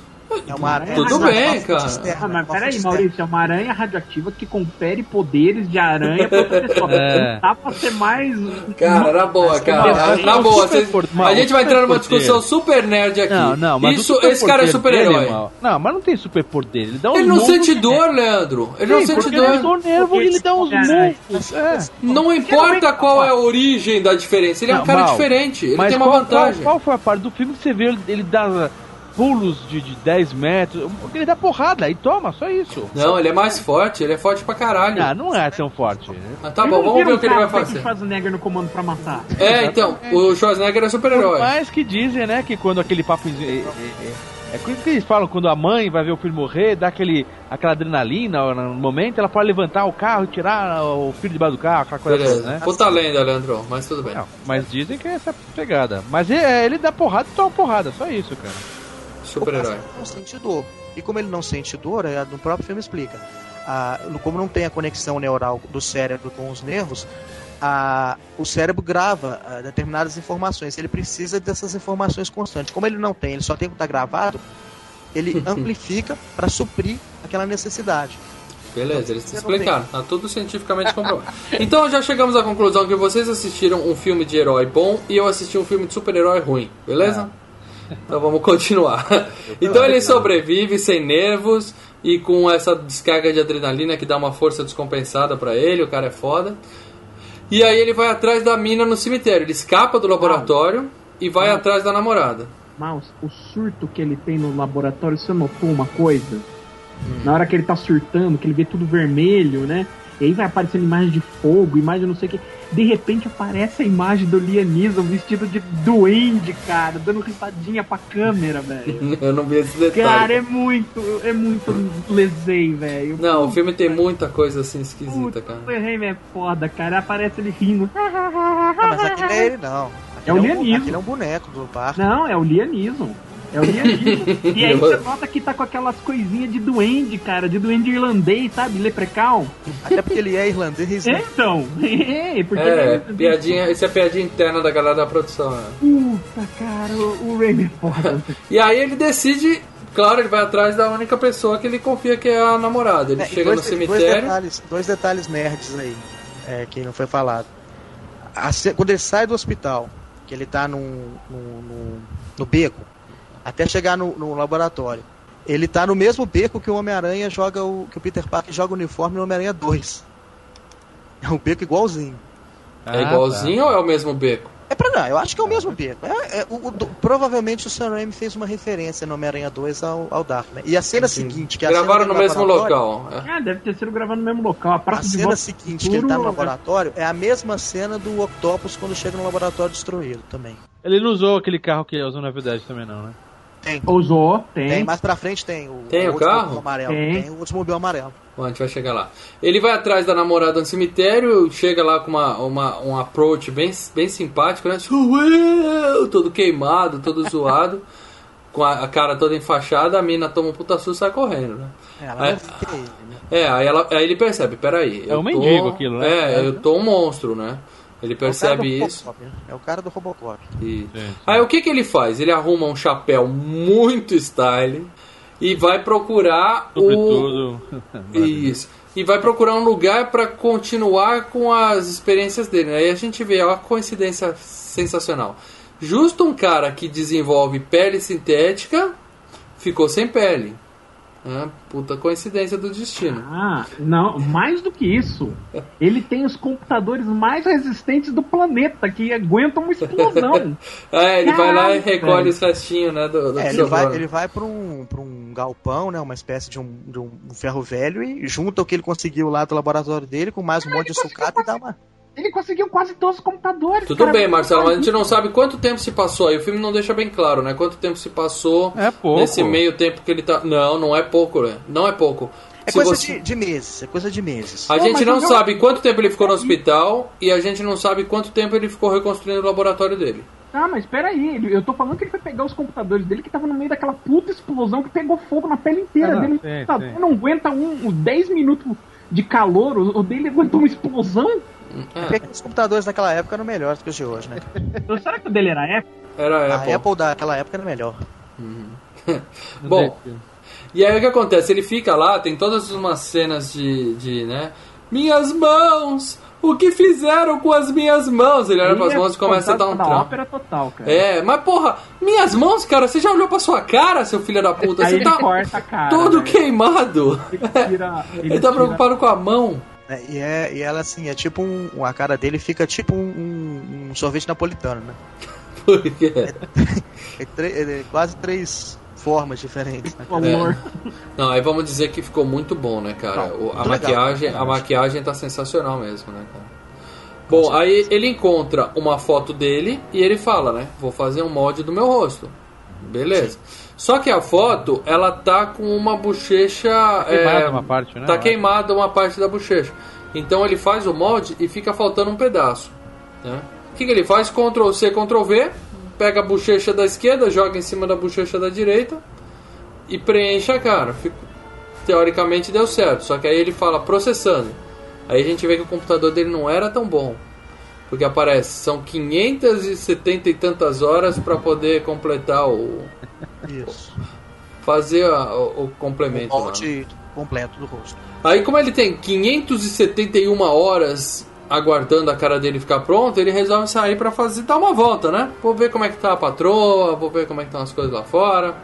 É uma aranha Tudo bem, cara. externa, Ah, mas peraí. Maurício, é uma aranha radioativa que confere poderes de aranha pra pessoa. É. Não dá pra ser mais. Cara, na boa, cara. Na boa, vocês- a gente vai entrar numa discussão super nerd aqui. Não, não, mas Isso, esse cara é super-herói. Não, mas não tem superpoder. Ele dá uns Ele não sente dor, Leandro. Ele não Sim, sente porque dor. ele dá o nervo e ele dá uns É. murros. É. Não importa qual é a origem da diferença. Ele é um Não, cara diferente. Ele tem uma vantagem. Qual, qual foi a parte do filme que você vê ele, dá pulos de, de 10 metros? Porque ele dá porrada e toma, só isso. Não, ele é mais forte. Ele é forte pra caralho. Ah, não é tão forte. Mas tá Ele bom, não vamos ver um o que ele vai cara que fazer. Schwarzenegger no comando pra matar. É, então, o Schwarzenegger é super-herói. mais que dizem, né, que quando aquele papo. É, é, é, é coisa que eles falam, quando a mãe vai ver o filho morrer, dá aquele, aquela adrenalina no momento, ela pode levantar o carro e tirar o filho debaixo do carro, aquela coisa toda, Beleza. né? Puta lenda, Leandro, mas tudo bem. Não, mas dizem que é essa pegada. Mas é, ele dá porrada e toma porrada, só isso, cara. Super-herói. O não sente dor. E como ele não sente dor, é, no próprio filme explica. Ah, como não tem a conexão neural do cérebro com os nervos, ah, o cérebro grava ah, determinadas informações. Ele precisa dessas informações constantes. Como ele não tem, ele só tem que estar gravado, ele amplifica para suprir aquela necessidade. Beleza, eles não explicaram, tá tudo cientificamente comprovado. Então já chegamos à conclusão que vocês assistiram um filme de herói bom e eu assisti um filme de super-herói ruim, beleza? Então vamos continuar. Então ele sobrevive sem nervos e com essa descarga de adrenalina que dá uma força descompensada pra ele, o cara é foda. E aí ele vai atrás da mina no cemitério, ele escapa do laboratório e vai atrás da namorada. Mouse, o surto que ele tem no laboratório, você notou uma coisa? Na hora que ele tá surtando, que ele vê tudo vermelho, né? E aí vai aparecendo imagem de fogo, imagem não sei o que. De repente aparece a imagem do Liam Neeson vestido de duende, cara, dando risadinha pra câmera, velho. Eu não vi esse detalhe. Cara, é muito, é muito lesei, velho. Não, o filme tem muita coisa assim esquisita, Puta, cara. o é foda, cara. Aparece ele rindo. Não, mas aquele não é ele, não. É o Aquele Liam um, é um boneco do parque. Não, é o Liam Neeson. É o Liam Neeson. E aí você nota que tá com aquelas coisinhas de duende, cara, de duende irlandês, sabe? Leprechaun. Até porque ele é irlandês, É, né? então. É, porque É, ele é piadinha, isso é piadinha interna da galera da produção, né? Puta, cara, o, o Raimi é foda. E aí ele decide, claro, ele vai atrás da única pessoa que ele confia que é a namorada. Ele É, chega no dois, Dois cemitério. detalhes, dois detalhes nerds aí, é, que não foi falado. A quando ele sai do hospital, que ele tá num, num- num- no beco, até chegar no, no laboratório, ele tá no mesmo beco que o Homem-Aranha joga o. que o Peter Parker joga o uniforme no Homem-Aranha 2. É um beco igualzinho. É igualzinho ou é o mesmo beco? É pra não, eu acho que é o mesmo beco. É, é, o- o- provavelmente o Sam Raimi fez uma referência no Homem-Aranha 2 ao, ao Darkman. E a cena seguinte, que é a Gravaram cena no mesmo local. é. Ah, deve ter sido gravado no mesmo local. A A cena seguinte que ele tá no futuro, laboratório é a mesma cena do Octopus quando chega no laboratório destruído também. Ele não usou aquele carro que usou na verdade também, não, né? Tem. Usou, tem. Tem, mais pra frente tem o, Tem o Oldsmobile carro? amarelo. Tem. Tem o Oldsmobile amarelo. Bom, a gente vai chegar lá. Ele vai atrás da namorada no cemitério, chega lá com uma, uma, um approach bem, bem simpático, né? Todo queimado, todo zoado, com a, a cara toda enfaixada, a mina toma um puta susto e sai correndo, né? É, ela É. ele, né? É, aí, ela, aí ele percebe, peraí. É eu um tô- mendigo aquilo, né? É, eu tô um monstro, né? Ele É o percebe do isso. Né? É o cara do Robocop. E... Sim, Aí o que que ele faz? Ele arruma um chapéu muito style e vai procurar o Sobretudo. isso e vai procurar um lugar para continuar com as experiências dele. Aí a gente vê ó, a coincidência sensacional. Justo um cara que desenvolve pele sintética ficou sem pele. É, puta coincidência do destino. Ah, não, mais do que isso. Ele tem os computadores mais resistentes do planeta, que aguentam uma explosão. É, ele vai lá e recolhe os restinhos, né? Do, do É, ele vai, ele vai pra, um, pra um galpão, né? Uma espécie de um, de um ferro velho e junta o que ele conseguiu lá do laboratório dele com mais um monte de sucata e dá uma. Ele conseguiu quase todos os computadores. Tudo cara. bem, Marcelo, mas a gente não sabe quanto tempo se passou aí. O filme não deixa bem claro, né? Quanto tempo se passou É pouco. nesse meio tempo que ele tá. Não, não é pouco, né? Não é pouco. É Se coisa você- de, de meses, é coisa de meses. A gente não eu- sabe quanto tempo ele ficou no hospital e a gente não sabe quanto tempo ele ficou reconstruindo o laboratório dele. Ah, mas peraí, ele- eu tô falando que ele foi pegar os computadores dele que tava no meio daquela puta explosão que pegou fogo na pele inteira Ah, dele. O sim, computador sim. não aguenta um, uns 10 minutos de calor, o dele aguentou uma explosão? É porque os computadores naquela época eram melhores que os de hoje, né? Então, será que o dele era Apple? Era a A Apple. Apple daquela época era melhor. Bom, e aí o que acontece? Ele fica lá, tem todas umas cenas de, de né? Minhas mãos! O que fizeram com as minhas mãos? Ele olha pras Ele é mãos e começa a dar um trampo. ópera total, cara. É, mas porra, minhas mãos, cara, você já olhou pra sua cara, seu filho da puta? Aí Você ele tá corta a cara. todo né? queimado. Ele tira, Ele tá tira- preocupado com a mão. Né? E, é, e ela, assim, é tipo um. A cara dele fica tipo um, um- um sorvete napolitano, né? Porque... É, tre- é quase três formas diferentes. Né? Amor. Não, aí vamos dizer que ficou muito bom, né, cara? Não, O- a maquiagem, legal. a maquiagem tá sensacional mesmo, né, cara? Bom, aí ele encontra uma foto dele e ele fala, né? Vou fazer um molde do meu rosto. Beleza. Só que a foto, ela tá com uma bochecha. Queimada é, uma parte, né? Tá queimada uma parte da bochecha. Então ele faz o molde e fica faltando um pedaço. Né? O que, que ele faz? Ctrl C, Ctrl V, pega a bochecha da esquerda, joga em cima da bochecha da direita e preenche a cara. Fico- Teoricamente deu certo, só que aí ele fala processando. Aí a gente vê que o computador dele não era tão bom. Porque aparece, são 570 e tantas horas para poder completar o. Isso. fazer a- o, o O complemento. né? molde completo do rosto. Aí, como ele tem 571 horas aguardando a cara dele ficar pronta, ele resolve sair pra fazer dar uma volta, né? Vou ver como é que tá a patroa, vou ver como é que estão as coisas lá fora.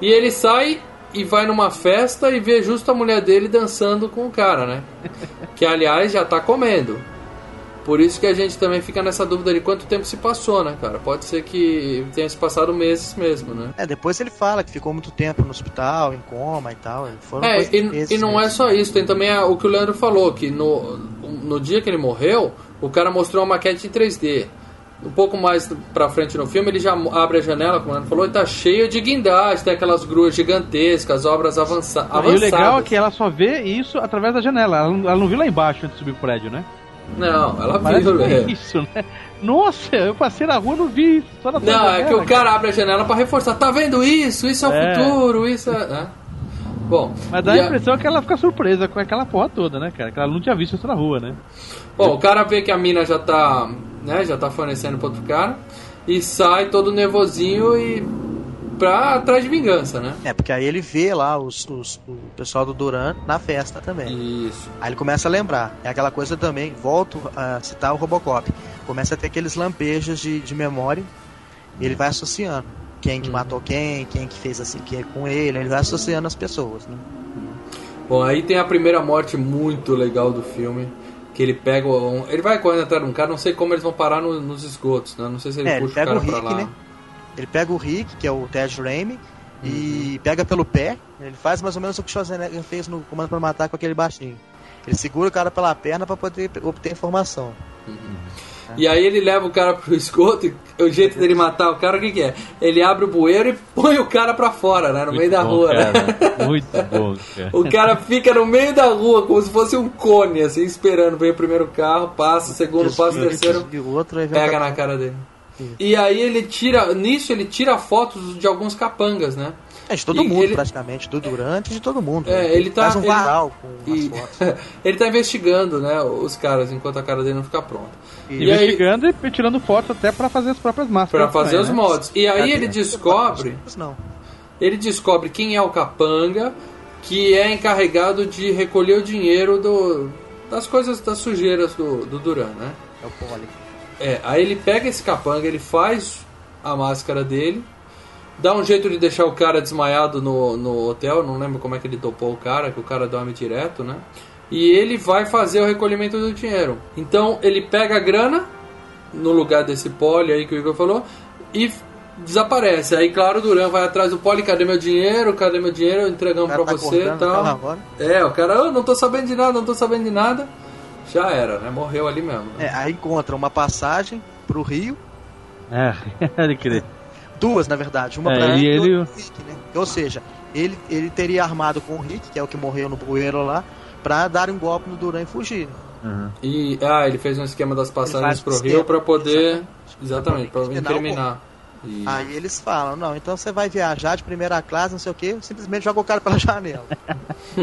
E ele sai e vai numa festa e vê justo a mulher dele dançando com o cara, né? Que aliás já tá comendo. Por isso que a gente também fica nessa dúvida de quanto tempo se passou, né, cara? Pode ser que tenha se passado meses mesmo, né? É, depois ele fala que ficou muito tempo no hospital, em coma e tal. Foram É, e, meses e não é só isso, tem também a- o que o Leandro falou, que no, no dia que ele morreu, o cara mostrou uma maquete em 3D. Um pouco mais pra frente no filme, ele já abre a janela, como o Leandro falou, e tá cheio de guindastes, tem aquelas gruas gigantescas, obras avança E avançadas. o legal é que ela só vê isso através da janela. Ela não, ela não viu lá embaixo antes de subir o prédio, né? Não, ela Parece viu, que é né? isso, né? Nossa, eu passei na rua e não vi isso. Só na Não, é que o janela, cara abre a janela pra reforçar. Tá vendo isso? Isso é o É. futuro, isso é. né? Bom, Mas dá a a- impressão que ela fica surpresa com aquela porra toda, né, cara? Que ela não tinha visto isso na rua, né? bom, o cara vê que a mina já tá, né, já tá fornecendo pro outro cara e sai todo nervosinho e pra atrás de vingança, né? É, porque aí ele vê lá os, os- o pessoal do Duran na festa também. Isso. Aí ele começa a lembrar. É aquela coisa também, volto a citar o Robocop. Começa a ter aqueles lampejos de, de memória. E ele vai associando. Quem que Uhum. matou quem, quem que fez assim que é com ele. Ele vai associando as pessoas, né? Bom, aí tem a primeira morte muito legal do filme. Que ele pega. Um, ele vai correndo atrás de um cara, não sei como eles vão parar no- nos esgotos, né? Não sei se ele É, ele puxa o pega cara o pra Rick, lá. né? Ele pega o Rick, que é o Ted Raimi, Uhum. e pega pelo pé. Ele faz mais ou menos o que o Schwarzenegger fez no Comando para Matar com aquele baixinho. Ele segura o cara pela perna para poder obter informação. E aí ele leva o cara pro esgoto e o jeito dele matar o cara, o que, que é? Ele abre o bueiro e põe o cara pra fora, né? No meio da bom, rua, né? cara. Muito bom, cara. O cara fica no meio da rua, como se fosse um cone, assim, esperando. Vem o primeiro carro, passa, o segundo, passa, o terceiro, E o outro pega na cara dele. E aí ele tira, nisso ele tira fotos de alguns capangas, né? É, de todo E mundo, ele- praticamente. Do Durante e de todo mundo. É, ele tá- Faz um ele- varal com as E fotos. ele tá investigando, né, os caras, enquanto a cara dele não fica pronta. E aí, Investigando e tirando fotos até pra fazer as próprias máscaras. pra fazer também, os né? mods. E aí Cadê? ele descobre Não. ele descobre quem é o capanga que é encarregado de recolher o dinheiro do, das coisas, das sujeiras do, do Duran, né? É o Poli. É, aí ele pega esse capanga, ele faz a máscara dele, dá um jeito de deixar o cara desmaiado no, no hotel, não lembro como é que ele topou o cara, que o cara dorme direto, né? E ele vai fazer o recolhimento do dinheiro. Então ele pega a grana no lugar desse pole aí que o Igor falou e desaparece. Aí, claro, o Duran vai atrás do pole, cadê meu dinheiro? Cadê meu dinheiro? Entregamos pra tá você e tal. hora. É, o cara, "Ah, não tô sabendo de nada, não tô sabendo de nada. Já era, né? Morreu ali mesmo. né? É, aí encontra uma passagem pro Rio. É, ele querer. Duas, na verdade. Uma É, pra ele e ele- outra pro Rick, né? Ou seja, ele, ele teria armado com o Rick, que é o que morreu no bueiro lá, pra dar um golpe no Duran e fugir. Uhum. E ah, ele fez um esquema das passagens pro um Rio esquema, pra poder. exatamente. Exatamente, pra incriminar. E- Aí eles falam, não, então você vai viajar de primeira classe, não sei o que, simplesmente joga o cara pela janela.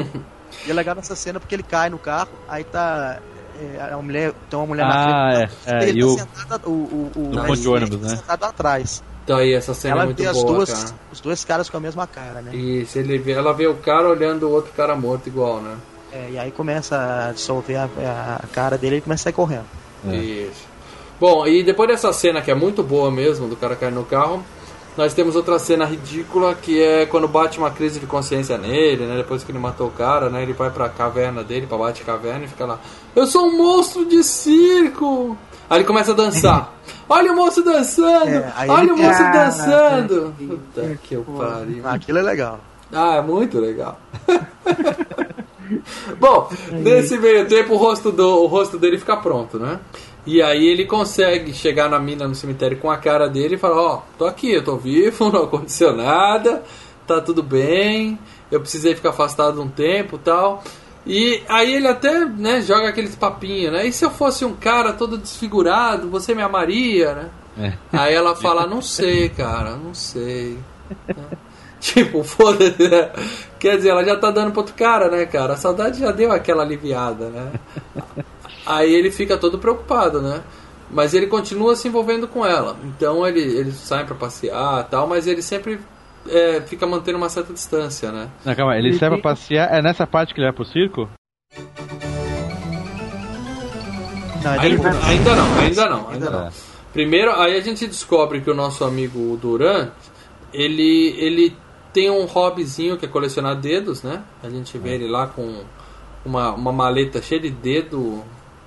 e é legal nessa cena porque ele cai no carro, aí tá. É, a mulher, tem uma mulher Ah, na é, frente, é, ele e tá o- sentado, o, o, o, No ponto de ônibus, tá né? sentado atrás. Tá aí, essa cena é Ela muito vê as boa, duas, cara. os dois caras com a mesma cara, né? E se ele vê, ela vê o cara olhando o outro cara morto igual, né? É, e aí começa a dissolver a, a cara dele e começa a sair correndo. É. Isso. Bom, e depois dessa cena que é muito boa mesmo, do cara cair no carro, nós temos outra cena ridícula que é quando bate uma crise de consciência nele, né? Depois que ele matou o cara, né? Ele vai pra caverna dele, pra bate-caverna e fica lá. Eu sou um monstro de circo! Aí ele começa a dançar. Olha o monstro dançando! É, Olha o monstro Ah, dançando! Puta que eu pariu. Aquilo é legal. Ah, é muito legal. Bom, nesse meio tempo o rosto, do, o rosto dele fica pronto, né? E aí ele consegue chegar na mina no cemitério com a cara dele e falar, ó, tô aqui, eu tô vivo, não aconteceu nada, tá tudo bem, eu precisei ficar afastado um tempo tal. E aí ele até, né, joga aqueles papinhos, né? E se eu fosse um cara todo desfigurado, você me amaria, né? É. Aí ela fala, não sei, cara, não sei. Tipo, foda-se, né? Quer dizer, ela já tá dando pro outro cara, né, cara? A saudade já deu aquela aliviada, né? Aí ele fica todo preocupado, né? Mas ele continua se envolvendo com ela. Então ele, eles saem pra passear e tal, mas ele sempre é, fica mantendo uma certa distância, né? Não, calma, ele Ele sai pra passear. É nessa parte que ele vai pro circo? Não, é Ainda, ainda não, ainda não, ainda não. É. Primeiro, aí a gente descobre que o nosso amigo Duran, ele, ele tem um hobbyzinho que é colecionar dedos, né? A gente vê ele lá com uma, uma maleta cheia de dedo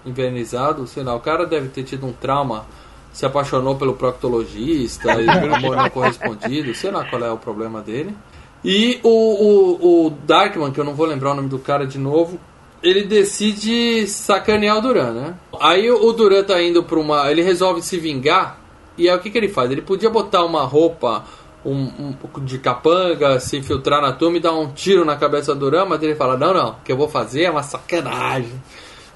invernizado, sei lá, o cara deve ter tido um trauma, se apaixonou pelo proctologista e o amor não correspondido, sei lá qual é o problema dele. E o, o, o Darkman, que eu não vou lembrar o nome do cara de novo, ele decide sacanear o Duran, né? Aí o Duran tá indo pra uma. Ele resolve se vingar. E aí o que, que ele faz? Ele podia botar uma roupa um, um de capanga, se infiltrar na turma e dar um tiro na cabeça do Duran, mas ele fala: Não, não, o que eu vou fazer é uma sacanagem.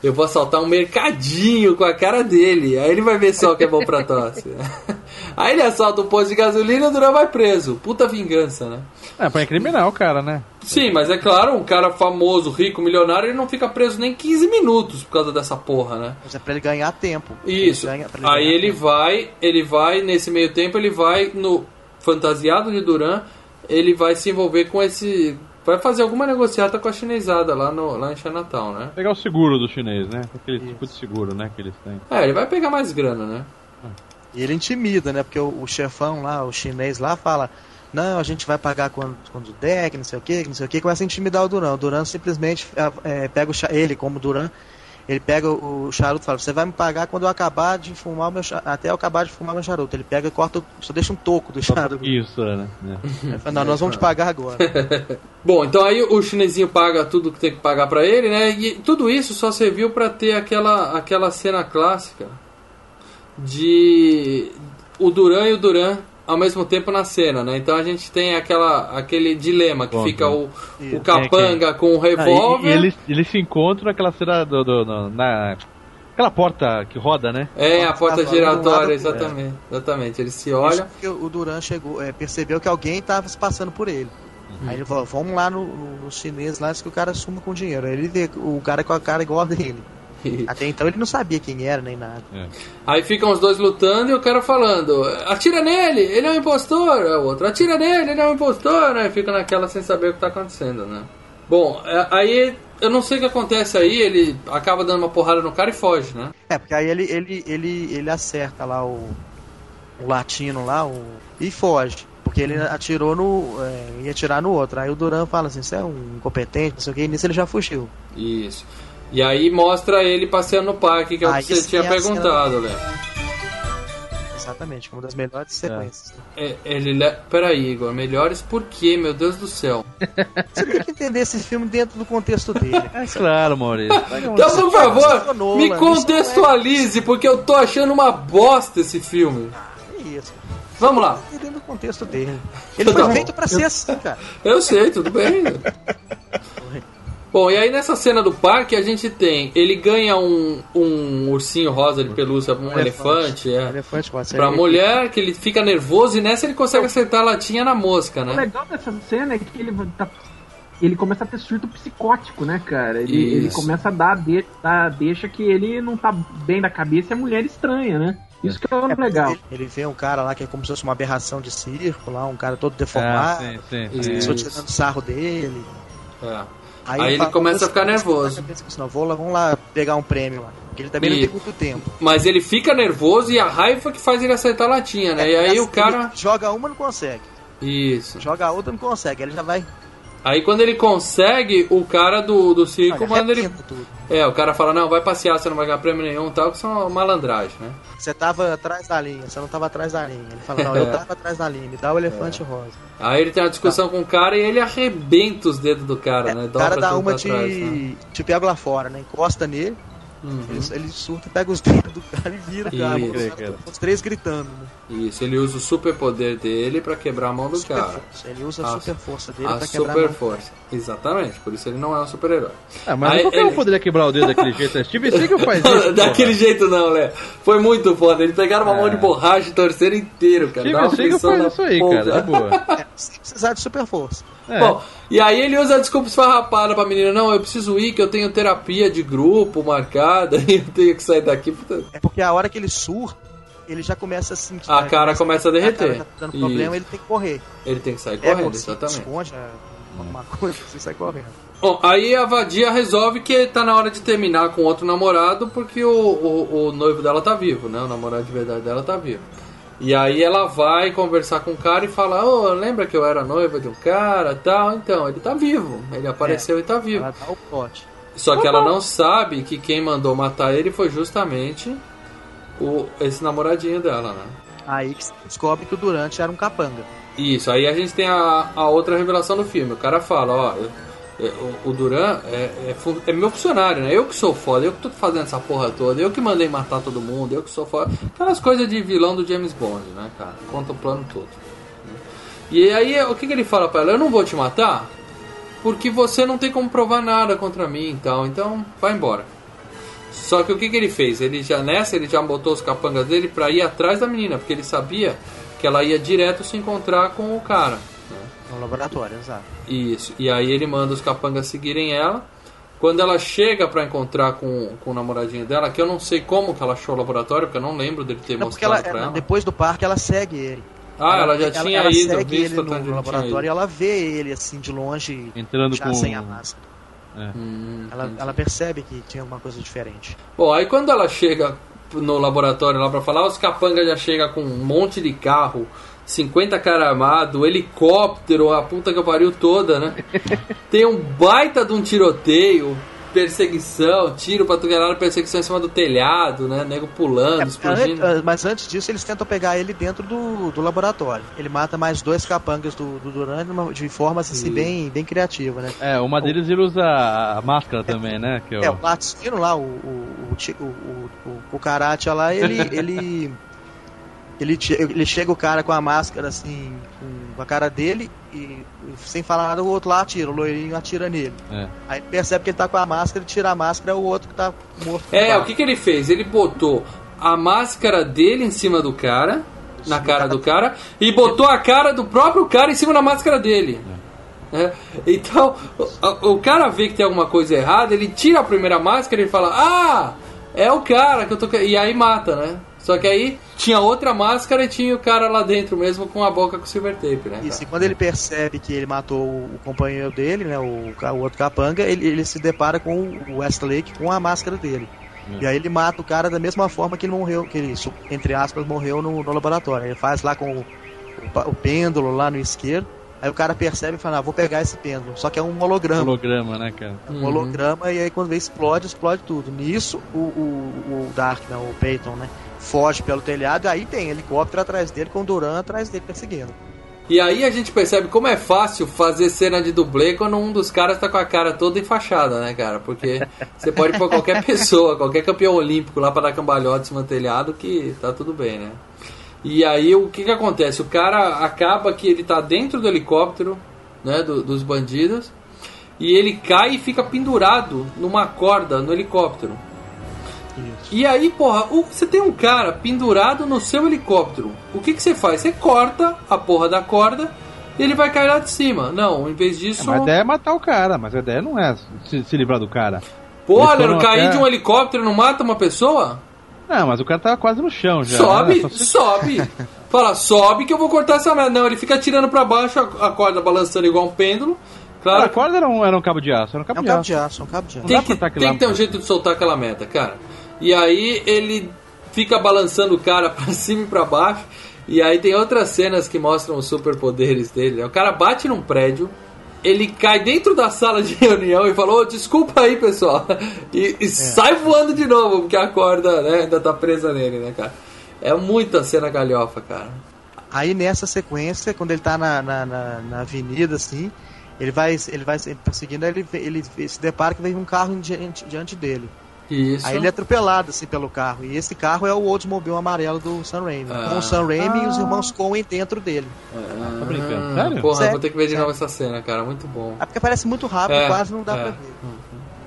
Eu vou assaltar um mercadinho com a cara dele. Aí ele vai ver só o que é bom pra tosse. Aí ele assalta um posto de gasolina e o Duran vai preso. Puta vingança, né? É, pra incriminar o cara, né? Sim, mas é claro, um cara famoso, rico, milionário, ele não fica preso nem 15 minutos por causa dessa porra, né? Mas é pra ele ganhar tempo. Isso. Ele ganha- pra Aí ele tempo. vai, ele vai, nesse meio tempo, ele vai no fantasiado de Duran, ele vai se envolver com esse. Vai fazer alguma negociata com a chinesada lá, no, lá em Chinatown, né? Pegar o seguro do chinês, né? Aquele tipo de seguro, né? Que eles têm. É, ele vai pegar mais grana, né? E ele intimida, né? Porque o, o chefão lá, o chinês lá, fala: Não, a gente vai pagar quando, quando der, que não sei o que, que não sei o que, começa a intimidar o Duran. O Duran simplesmente é, pega o ele, como Duran, ele pega o, o charuto e fala: Você vai me pagar quando eu acabar de fumar o meu cha- até eu acabar de fumar meu charuto. Ele pega e corta, o- só deixa um toco do charuto. Isso, né? É. Ele fala, Não, nós vamos te pagar agora. Bom, então aí o chinesinho paga tudo que tem que pagar pra ele, né? E tudo isso só serviu pra ter aquela, aquela cena clássica de o Duran e o Duran ao mesmo tempo na cena, né? Então a gente tem aquela, aquele dilema que Bom, fica o, Isso. o capanga com o Ah, e- revólver. e, eles, eles se encontram naquela cena do, do- do- na. Aquela porta que roda, né? É, a porta do giratória, exatamente. Exatamente. Eles se Isso olham. porque o Duran chegou, é, percebeu que alguém estava se passando por ele. Aí ele falou, vamos lá no, no, chinês lá, que o cara suma com dinheiro. Aí ele vê o cara com a cara igual a dele. Até então ele não sabia quem era nem nada. Aí ficam os dois lutando e o cara falando: atira nele, ele é um impostor. É o outro: atira nele, ele é um impostor. Né? Fica naquela sem saber o que tá acontecendo, né? Bom, é, aí eu não sei o que acontece aí, ele acaba dando uma porrada no cara e foge, né? É, porque aí ele, ele, ele, ele acerta lá o, o latino lá o, e foge. Porque ele atirou no. É, ia atirar no outro. Aí o Duran fala assim, você é um incompetente, não sei o que, e nisso ele já fugiu. Isso. E aí mostra ele passeando no parque, que é o que você tinha é perguntado, Léo. Exatamente, uma das melhores sequências. É, ele le... Peraí, Igor, melhores por quê, meu Deus do céu? Você tem que entender esse filme dentro do contexto dele. É claro, Maurício. Então, por favor, Nolan, me isso contextualize, porque eu tô achando uma bosta esse filme. Que isso. Vamos lá. Dentro do contexto dele. Ele foi feito pra ser assim, cara. Eu sei, tudo bem. Bom, e aí nessa cena do parque a gente tem. Ele ganha um, um ursinho rosa de pelúcia, um elefante, é. Elefante pode ser. Pra mulher, que ele fica nervoso e nessa ele consegue acertar a latinha na mosca, O né? legal dessa cena é que ele tá- ele começa a ter surto psicótico, né, cara? Ele, ele começa a dar, de, dar deixa que ele não tá bem da cabeça e a mulher estranha, né? Isso que é o É, legal. Ele, ele vê um cara lá que é como se fosse uma aberração de circo, lá, um cara todo deformado, sim, sim. Sim. pessoa tirando sarro dele. É. Aí ele fala, começa a ficar "Você- nervoso." Não, vou lá, vamos lá pegar um prêmio lá. Porque ele também E- não tem muito tempo. Mas ele fica nervoso e a raiva que faz ele acertar a latinha, né? E aí o cara. Ele joga uma não consegue. Isso. Joga outra não consegue. Aí ele já vai. Aí quando ele consegue, o cara do, do circo Olha, manda ele. tudo. É, o cara fala, não, vai passear, você não vai ganhar prêmio nenhum tal, que são malandragem, né? Você tava atrás da linha, você não tava atrás da linha. Ele fala, não, eu tava atrás da linha, me dá o elefante rosa. Aí ele tem uma discussão com o cara e ele arrebenta os dedos do cara, né? É, o cara dá uma de. trás, né? Te pego lá fora, né? Encosta nele, Uhum. ele, ele surta, pega os dedos do cara e vira o cara. Isso. Os, três gritando, né? Isso, ele usa o super poder dele pra quebrar a mão do Super cara. força. Ele usa a, A- super força dele A pra quebrar a super mão. força. Exatamente, por isso ele não é um super-herói. Ah, mas Aí qualquer ele- um poderia quebrar o dedo daquele jeito. né? Steve Seagal faz isso. Daquele jeito não, Léo. Foi muito foda. Eles pegaram uma É. mão de borracha e torceram inteiro, cara. Dá uma Steve Seagal faz isso aí, porra. cara, de boa. É, sem precisar de super força. É. Bom, e aí ele usa a desculpa esfarrapada pra menina. Não, eu preciso ir, que eu tenho terapia de grupo marcada e eu tenho que sair daqui. Puta, É porque a hora que ele surta, ele já começa a sentir. A né? cara começa a derreter. A cara tá dando problema, ele tem que correr. Ele tem que sair É, correndo, exatamente. esconde é, alguma coisa, você sai correndo. Bom, aí a vadia resolve que tá na hora de terminar com outro namorado porque o, o, o noivo dela tá vivo, né? O namorado de verdade dela tá vivo. E aí ela vai conversar com o cara e fala, ô, lembra que eu era noiva de um cara tal? Então, ele tá vivo. Ele apareceu e tá vivo. Ela dá o pote. Só que ela não sabe que quem mandou matar ele foi justamente o, esse namoradinho dela, né? Aí descobre que o Durante era um capanga. Isso, aí a gente tem a, a outra revelação do filme. O cara fala, ó, o, o Duran é, é é meu funcionário, né? Eu que sou foda, eu que tô fazendo essa porra toda, eu que mandei matar todo mundo, eu que sou foda. Aquelas coisas de vilão do James Bond, né, cara? Conta o plano todo. E aí, o que, que ele fala pra ela? Eu não vou te matar porque você não tem como provar nada contra mim e tal, então vai embora. Só que o que, que ele fez? Ele já nessa ele já botou os capangas dele pra ir atrás da menina, porque ele sabia que ela ia direto se encontrar com o cara. No laboratório, exato. Isso. E aí ele manda os capangas seguirem ela. Quando ela chega pra encontrar com, com o namoradinho dela, que eu não sei como que ela achou o laboratório, porque eu não lembro dele ter Não, porque mostrado ela, pra ela. depois do parque ela segue ele. Ah, ela já tinha ela ido, segue visto ele no tinha laboratório e ela vê ele assim de longe, Entrando já com. sem a máscara. Hum, Ela, ela percebe que tinha alguma coisa diferente. Bom, aí quando ela chega no laboratório lá pra falar, os capangas já chegam com um monte de carro, 50 cara armado, helicóptero, a puta que eu pariu toda, né? Tem um baita de um tiroteio, perseguição, tiro pra tudo é perseguição em cima do telhado, né? Nego pulando, explodindo. An- Mas antes disso, eles tentam pegar ele dentro do, do laboratório. Ele mata mais dois capangas do, do Duran de uma- de forma assim, Sim. bem, bem criativa, né? É, uma deles ele usa a máscara também, né? Que é É, o... o latino lá, o, o, o, o, o, o, o Karate lá, ele. ele ele, ele chega o cara com a máscara assim, com a cara dele, e, sem falar nada, o outro lá atira, o loirinho atira nele. É. Aí percebe que ele tá com a máscara, ele tira a máscara, é o outro que tá morto. É, o que, que ele fez? Ele botou a máscara dele em cima do cara, na cara do cara, e botou a cara do próprio cara em cima da máscara dele. É, Então, o, o cara vê que tem alguma coisa errada, ele tira a primeira máscara e fala: Ah, é o cara que eu tô. que-" E aí mata, né? Só que aí tinha outra máscara e tinha o cara lá dentro mesmo com a boca com silver tape, né? Isso, e quando ele percebe que ele matou o, companheiro dele, né, o, o outro capanga, ele, ele se depara com o Westlake com a máscara dele. E aí ele mata o cara da mesma forma que ele morreu, que ele, entre aspas, morreu no, no laboratório. Ele faz lá com o, o o pêndulo lá no isqueiro, aí o cara percebe e fala, ah, vou pegar esse pêndulo. Só que é um holograma. holograma, né, cara? Um Uhum. holograma, e aí quando vê explode, explode tudo. Nisso, o, o, o Dark, né, o Peyton, né, foge pelo telhado, aí tem helicóptero atrás dele, com o Duran atrás dele perseguindo. E aí a gente percebe como é fácil fazer cena de dublê quando um dos caras tá com a cara toda enfaixada, né, cara? Porque você pode pôr qualquer pessoa, qualquer campeão olímpico lá pra dar cambalhota em telhado que tá tudo bem, né? E aí o que que acontece? O cara acaba que ele tá dentro do helicóptero, né, do- dos bandidos, e ele cai e fica pendurado numa corda no helicóptero. E aí, porra, você tem um cara pendurado no seu helicóptero. O que, que você faz? Você corta a porra da corda e ele vai cair lá de cima. Não, em vez É, disso. mas a ideia é matar o cara, mas a ideia não é se, se livrar do cara. Porra, Leandro, foram cair até- de um helicóptero não mata uma pessoa? Não, mas o cara tava quase no chão já. sobe, né? Se- sobe. Fala, sobe que eu vou cortar essa merda. Não, ele fica tirando pra baixo a, corda balançando igual um pêndulo. Cara, Claro, a corda era um, era um cabo de aço, era um cabo É um de cabo aço. de aço, é um cabo de aço. tem dá que, pra cortar aquilo tem que ter um jeito de soltar aquela meta, cara. E aí ele fica balançando o cara pra cima e pra baixo. E aí tem outras cenas que mostram os superpoderes dele. né? O cara bate num prédio, ele cai dentro da sala de reunião e falou: "Ô, desculpa aí, pessoal. E, e sai voando de novo, porque a corda né, ainda tá presa nele, né, cara? É muita cena galhofa, cara. Aí nessa sequência, quando ele tá na, na, na, na avenida, assim, ele vai, ele vai perseguindo, aí ele, ele se depara que vem um carro diante, diante dele. Isso. Aí ele é atropelado, assim, pelo carro. E esse carro é o Oldsmobile amarelo do Sam Raimi. Ah. Com o Sam Raimi e os irmãos Coen dentro dele. Ah, Tá brincando? Sério? Porra, Sério, vou ter que ver de novo essa cena, cara. Muito bom. É porque parece muito rápido, É, quase não dá é. pra ver.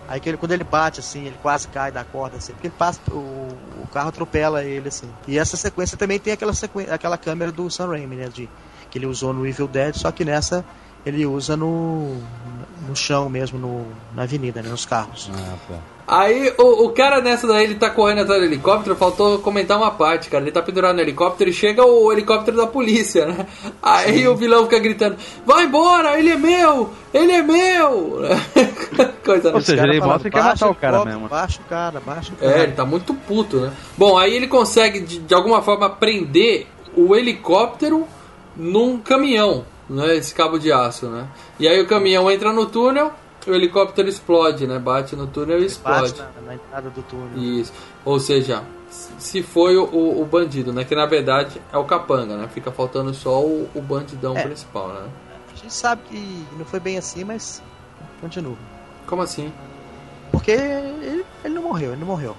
Aí que ele, quando ele bate, assim, ele quase cai da corda, assim, porque ele passa, o, o carro atropela ele, assim. E essa sequência também tem aquela, sequen- aquela câmera do Sam Raimi, né, de, que ele usou no Evil Dead, só que nessa ele usa no, no chão mesmo, no, na avenida, né, nos carros. Ah, tá. Aí o, o cara nessa daí, ele tá correndo atrás do helicóptero, faltou comentar uma parte, cara. Ele tá pendurado no helicóptero e chega o helicóptero da polícia, né? Aí o vilão fica gritando: Vai embora, ele é meu! Ele é meu! Coisa Ou seja, ele mostra que quer "Baixa matar o cara mesmo." Baixa o cara, baixa o cara. É, ele tá muito puto, né? Bom, aí ele consegue de, de alguma forma prender o helicóptero num caminhão, né? Esse cabo de aço, né? E aí o caminhão entra no túnel o helicóptero explode, né? Bate no túnel e explode. Bate na, na entrada do túnel. Isso. Ou seja, se foi o, o, o bandido, né? Que na verdade é o capanga, né? Fica faltando só o, o bandidão É. principal, né? A gente sabe que não foi bem assim, mas continua. Como assim? Porque ele, ele não morreu, ele não morreu.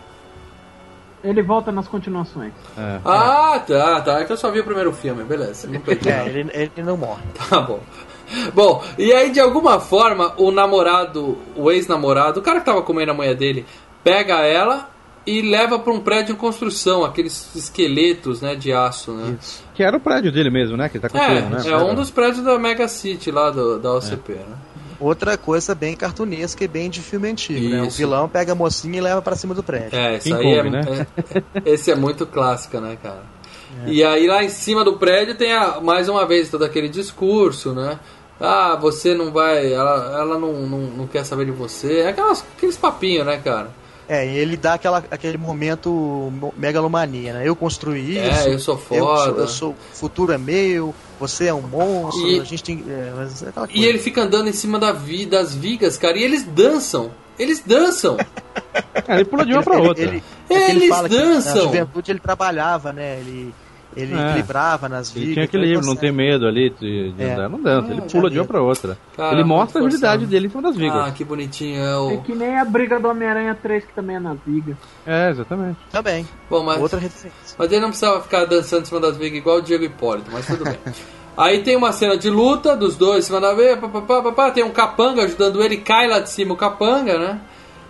Ele volta nas continuações. É. Ah, tá, tá. É que eu só vi o primeiro filme, beleza. Não perdi É, ele, ele não morre. Tá bom. Bom, e aí de alguma forma o namorado, o ex-namorado, o cara que tava comendo a mulher dele, pega ela e leva pra um prédio em construção, aqueles esqueletos, né, de aço, né? Que era o prédio dele mesmo, né? Que ele tá É, construindo, né? é um dos prédios da Mega City lá do, da OCP, né? Outra coisa bem cartunesca e bem de filme antigo, né? O vilão pega a mocinha e leva pra cima do prédio. É, isso King aí é, né? é- Esse é muito clássico, né, cara? E aí lá em cima do prédio tem a- mais uma vez todo aquele discurso, né? Ah, você não vai. Ela, ela não, não, não quer saber de você. É Aquelas, aqueles papinhos, né, cara? É, e ele dá aquela, aquele momento mo- megalomania, né? Eu construí É, isso. eu sou Eu foda. sou, eu sou- o futuro é meu, você é um monstro, E- a gente tem. É, mas é E ele fica andando em cima da vi, das vigas, cara, e eles dançam. Eles dançam. É, ele pula de uma pra Ele- outra. ele- é que ele Eles que dançam. na juventude ele trabalhava, né? Ele, ele É. equilibrava nas vidas. Ele tinha então equilíbrio, não tem medo ali de, de É. andar, não dança. Ele pula de uma pra outra. Cara, ele mostra a forçado. dele em cima das vigas. Ah, que bonitinho. É o... É que nem a briga do Homem-Aranha 3, que também é nas vigas. É, exatamente. Também. Bom, mas... Outra referência. Mas ele não precisava ficar dançando em cima das vigas igual o Diego Hipólito, mas tudo bem. Aí tem uma cena de luta dos dois em cima da viga, pá, pá, pá, pá, pá, tem um capanga ajudando ele, cai lá de cima o capanga, né?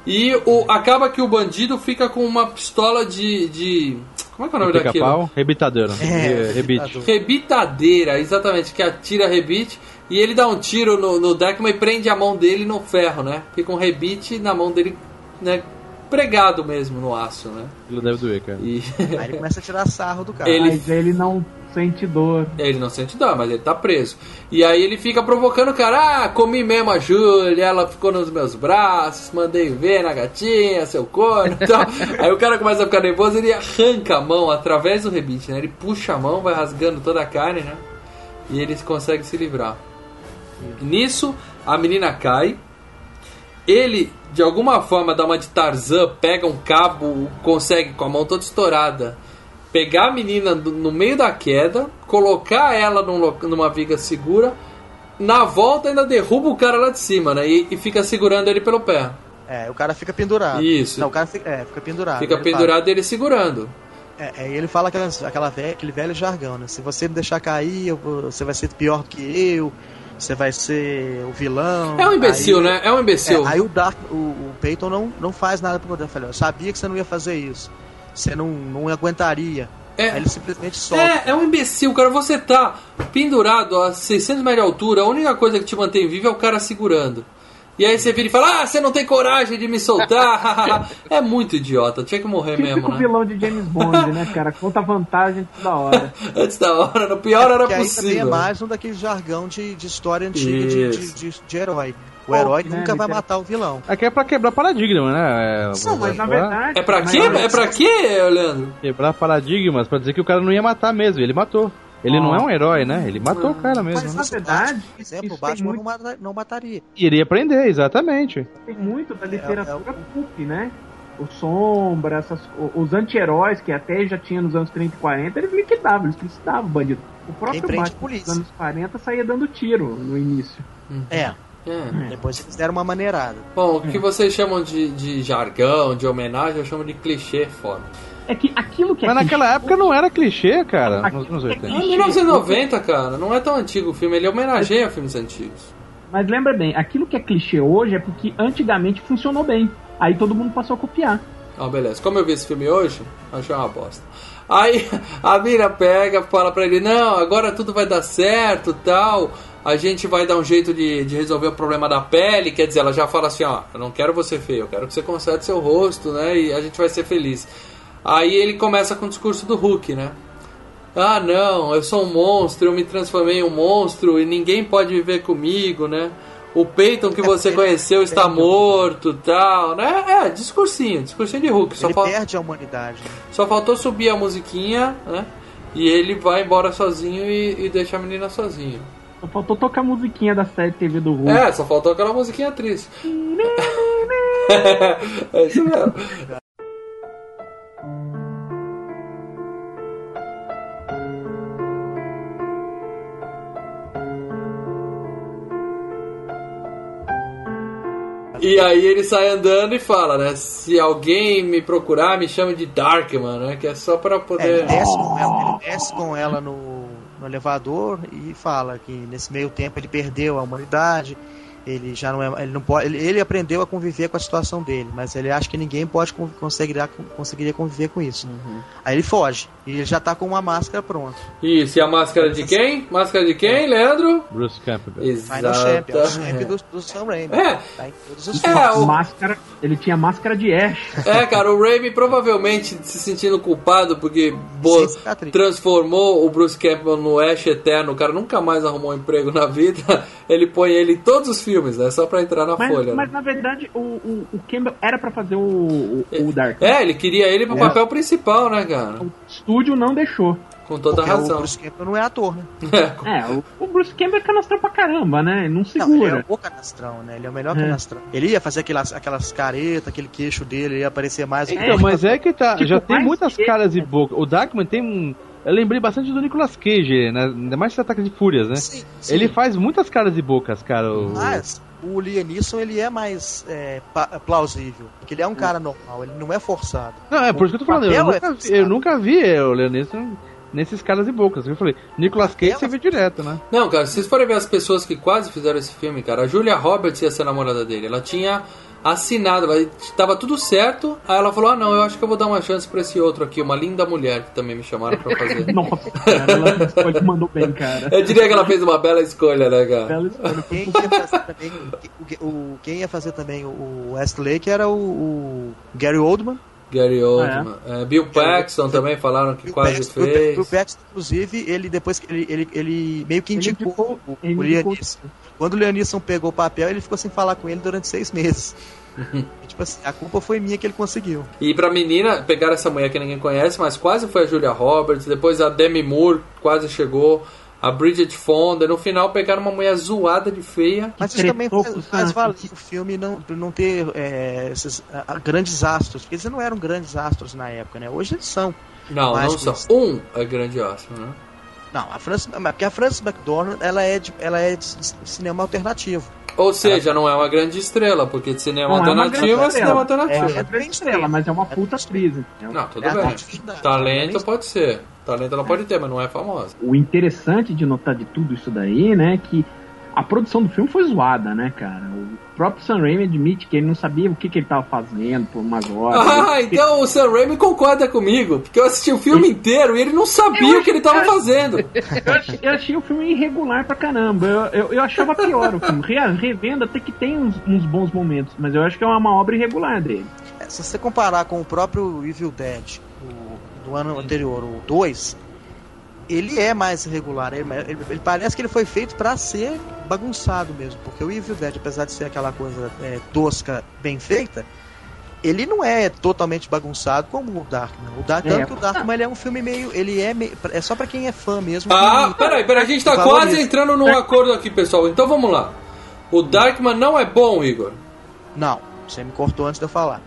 E o, acaba que o bandido fica com uma pistola de. de como é que é o nome daquilo? Pica-pau, rebitadeiro. É, É, rebite. Rebitadeira, exatamente, que atira rebite e ele dá um tiro no, no Deckman e prende a mão dele no ferro, né? Fica um rebite na mão dele, né? Pregado mesmo no aço, né? Aquilo deve doer, cara. E Aí ele começa a tirar sarro do cara. Ele- Mas ele não sente dor. ele não sente dor, mas ele tá preso. E aí ele fica provocando o cara, ah, comi mesmo a Júlia, ela ficou nos meus braços, mandei ver na gatinha, seu corno e tal. aí o cara começa a ficar nervoso, ele arranca a mão através do rebite, né? Ele puxa a mão, vai rasgando toda a carne, né? E ele consegue se livrar. Nisso, a menina cai. Ele, de alguma forma, dá uma de Tarzan, pega um cabo, consegue com a mão toda estourada, pegar a menina no meio da queda, colocar ela num numa viga segura. Na volta, ainda derruba o cara lá de cima, né? E, e fica segurando ele pelo pé. É, o cara fica pendurado. Isso. Não, o cara fica, é, fica pendurado. Fica Ele pendurado e ele segurando. Fala, é, é, ele fala aquelas, aquela velha, aquele velho jargão, né? Se você me deixar cair, vou- você vai ser pior do que eu, você vai ser o vilão. É um imbecil, Aí- né? É um imbecil. É, aí o Dark, o, o Peyton não, não faz nada pro poder. Eu falei, eu sabia que você não ia fazer isso. Você não, não aguentaria. É. Aí ele simplesmente solta. É, é um imbecil, cara. Você tá pendurado a 600 metros de altura, a única coisa que te mantém vivo é o cara segurando. E aí você vira e fala, ah, você não tem coragem de me soltar. é muito idiota, tinha que morrer mesmo, Típico né? vilão de James Bond, né, cara? Conta vantagem toda hora. Antes da hora, no pior era que aí também é possível. mais um daquele jargão de, de história antiga de, de, de, de herói. O herói né, nunca vai literal- matar o vilão. Aqui é pra quebrar paradigma, né? É, Não, mas na verdade. É pra quê? É pra quê, Leandro? Quebrar paradigmas pra dizer que o cara não ia matar mesmo. Ele matou. Ele Ó. não é um herói, né? Ele matou o cara mesmo. Mas né? na verdade, Por exemplo, o Batman muito- não, mata- não mataria. Iria prender, exatamente. tem muito da É, literatura pulp, né? O Sombra, essas, os anti-heróis que até já tinha nos anos 30 e 40, eles liquidavam, eles liquidavam o bandido. O próprio Batman nos anos 40 saía dando tiro no início. É, É. depois eles deram uma maneirada. Bom, o que vocês chamam de, de jargão, de homenagem, eu chamo de clichê foda. É que aquilo que é Mas naquela clichê- época não era clichê, cara. Nos anos É 80. 1990, cara, não é tão antigo o filme, ele homenageia filmes antigos. Mas lembra bem, aquilo que é clichê hoje é porque antigamente funcionou bem. Aí todo mundo passou a copiar. Ah, beleza. Como eu vi esse filme hoje, achei uma bosta. Aí a Mira pega, fala pra ele: Não, agora tudo vai dar certo tal. A gente vai dar um jeito de, de resolver o problema da pele. Quer dizer, ela já fala assim: Ó, eu não quero você feio, eu quero que você conserte seu rosto, né? E a gente vai ser feliz. Aí ele começa com o discurso do Hulk, né? Ah, não, eu sou um monstro, eu me transformei em um monstro e ninguém pode viver comigo, né? O Peyton que você conheceu está morto, tal, né? É, discursinho, discursinho de Hulk. Só, Ele fal- perde a humanidade. né? só faltou subir a musiquinha, né? E ele vai embora sozinho e, e deixa a menina sozinha. Só faltou tocar a musiquinha da série TV do Hulk. É, só faltou aquela musiquinha triste. é isso mesmo. E aí ele sai andando e fala, né? Se alguém me procurar, me chame de Darkman, né? Que é só pra É, ele poder. desce com ela, ele desce com ela no, no elevador e fala que nesse meio tempo ele perdeu a humanidade, ele já não é, ele não pode, ele, ele aprendeu a conviver com a situação dele, mas ele acha que ninguém pode con- conseguirá, conseguiria conviver com isso. Aí ele foge e ele já tá com uma máscara pronta. Isso, e a máscara de quem? Máscara de quem, Leandro? Bruce Campbell. Final Champion, é o champ do, do Sam Raimi. É. Tá em todos os É, o- Máscara, ele tinha máscara de Ash. É, cara, o Raimi provavelmente se sentindo culpado porque bo- transformou o Bruce Campbell no Ash eterno. O cara nunca mais arrumou um emprego na vida. Ele põe ele em todos os filmes, né? Só pra entrar na Mas, folha. mas né? na verdade, o, o, o Campbell era pra fazer o, o, o Dark. É, ele queria ele pro papel principal, né, cara? O estúdio não deixou. Com toda Porque o razão. Bruce Campbell não é ator, né? É, o, o Bruce Campbell é canastrão pra caramba, né? Não Não, ele segura. é o canastrão, né? Ele é o melhor É. canastrão. Ele ia fazer aquelas, aquelas caretas, aquele queixo dele, ia aparecer mais. Então, mas é que tá. Tipo, já tem muitas que- caras e boca. O Darkman tem um. Eu lembrei bastante do Nicolas Cage, né? Ainda mais esse ataque de fúrias, né? Sim, sim. Ele faz muitas caras e bocas, cara. O... Mas o Liam Neeson, ele é mais é, plausível. Porque ele é um cara normal, ele não é forçado. Não, é por isso que eu tô falando. Eu é nunca, vi, forçado. eu nunca vi o Leonisson nesses caras e bocas. Eu falei, Nicolas Cage Papel você vê direto, né? Não, cara, se vocês forem ver as pessoas que quase fizeram esse filme, cara, a Julia Roberts ia ser a namorada dele. Ela tinha assinado, tava tudo certo. Aí ela falou: Ah, não, eu acho que eu vou dar uma chance pra esse outro aqui, uma linda mulher que também me chamaram pra fazer. Nossa, cara, ela escolhe mandou bem, cara. Eu diria que ela fez uma bela escolha, né, cara? Ela escolhe. Quem ia fazer também, o, o- quem ia fazer também o Westlake era o, o Gary Oldman. Gary Oldman. É, Bill Paxton também falaram que Bill quase Paxton- fez. Bill Paxton, inclusive, ele depois que ele, ele, ele meio que Ele indicou, indicou- o, ele o indicou- Liam Neeson. Quando o Liam Neeson pegou o papel, ele ficou sem falar com ele durante seis meses. E, tipo assim, a culpa foi minha que ele conseguiu. E pra menina, pegaram essa mulher que ninguém conhece, mas quase foi a Julia Roberts, depois a Demi Moore quase chegou, a Bridget Fonda, no final pegaram uma mulher zoada de feia. Mas isso também faz, o faz valer o filme não, não ter é, esses ah, grandes astros, porque eles não eram grandes astros na época, né? Hoje eles são. Não, Mais não isso. Um é grande astro, né? Não, a Frances, porque a Frances McDormand, ela é de, ela é de cinema alternativo. Ou seja, não é uma grande estrela, porque de cinema Não é uma alternativo grande é cinema estrela. alternativo. É grande estrela, mas é uma puta atriz. Não, tudo É bem. Talento pode ser. Talento ela pode ter, mas não é famosa. O interessante de notar de tudo isso daí, né, é que a produção do filme foi zoada, né, cara? O próprio Sam Raimi admite que ele não sabia o que, que ele tava fazendo por umas horas. Ah, Ele- então o Sam Raimi concorda comigo, porque eu assisti o filme inteiro e ele não sabia o que ele tava fazendo. Eu achei, eu achei o filme irregular pra caramba. Eu, eu, eu achava pior o filme. Re, revendo até que tem uns, uns bons momentos, mas eu acho que é uma obra irregular dele. É, Se você comparar com o próprio Evil Dead o- do ano anterior, o 2, ele é mais regular. Ele, ele- ele parece que ele foi feito pra ser bagunçado mesmo, porque o Evil Dead, apesar de ser aquela coisa é, tosca, bem feita, ele não é totalmente bagunçado como o Darkman. O Dark, É. tanto que o Darkman ele é um filme meio, ele é meio, é só pra quem é fã mesmo. Ah, que- peraí, peraí, a gente tá quase entrando num acordo aqui, pessoal. Então vamos lá. O Darkman não é bom, Igor. Não, você me cortou antes de eu falar.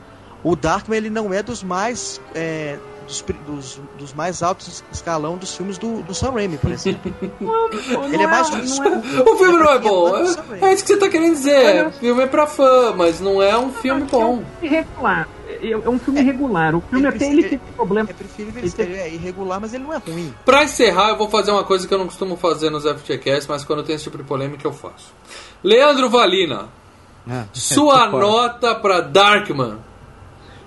O Darkman ele não é dos mais é, dos, dos, dos mais altos escalão dos filmes do, do Sam Raimi, por exemplo. ele é mais não um- O filme não é bom. É é É, é isso que você tá querendo dizer. O filme é pra fã, mas não é um filme bom. irregular. É é um filme irregular. O filme Ele até ele tem problema. É preferível ele, ele é irregular, mas ele não é ruim. Pra encerrar, eu vou fazer uma coisa que eu não costumo fazer nos FGCast, mas quando tem esse tipo de polêmica eu faço. Leandro Valina, sua tô fora. nota pra Darkman.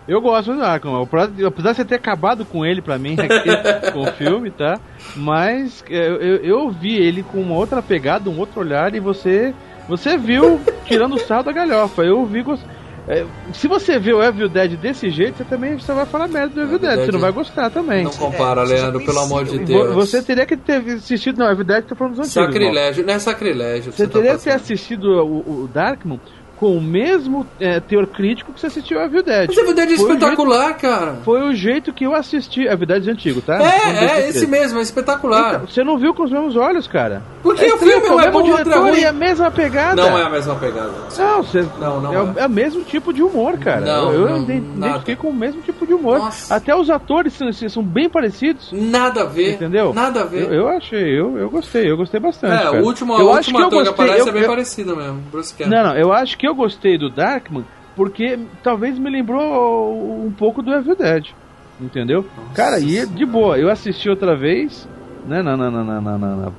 Eu gosto do Darkman, apesar de- você ter acabado com ele pra mim aqui, com o filme, tá? Mas é, eu, eu, eu vi ele com uma outra pegada, um outro olhar, e você você viu tirando o sarro da galhofa. Eu vi. é, se você vê o Evil Dead desse jeito, você também só vai falar merda do Evil Dead, você não vai gostar também. Não compara, É, você Leandro, pelo amor de Deus. Você teria que ter assistido. Não, Evil Dead tá falando dos antigos. irmão. Sacrilégio, não é sacrilégio. que Você tá teria que ter assistido o, o Darkman com o mesmo é, teor crítico que você assistiu a Evil Dead. Mas a verdade é Foi o espetacular, cara. Foi o jeito que eu assisti a Evil Dead antigo, tá? É, Não é, esse jeito. mesmo, é espetacular. Então, você não viu com os mesmos olhos, cara. Porque o estranho, filme um é o bom, o é diretor ruim. e a mesma pegada. Não é a mesma pegada. Não, você, Não, não é, o- é o mesmo tipo de humor, cara. Não, eu não, identifiquei com o mesmo tipo de humor. Nossa. Até os atores são, são bem parecidos. Nada a ver. Entendeu? Nada a ver. Eu, eu achei, eu, eu gostei, eu gostei bastante. é, cara. o último, eu o acho último que eu ator que gostei, aparece eu- é bem eu- parecido mesmo. Bruce Campbell. Não, não, eu acho que eu gostei do Darkman porque talvez me lembrou um pouco do Evil Dead. Entendeu? Cara, e é de boa, eu assisti outra vez, né, na, na, na, na, na- na-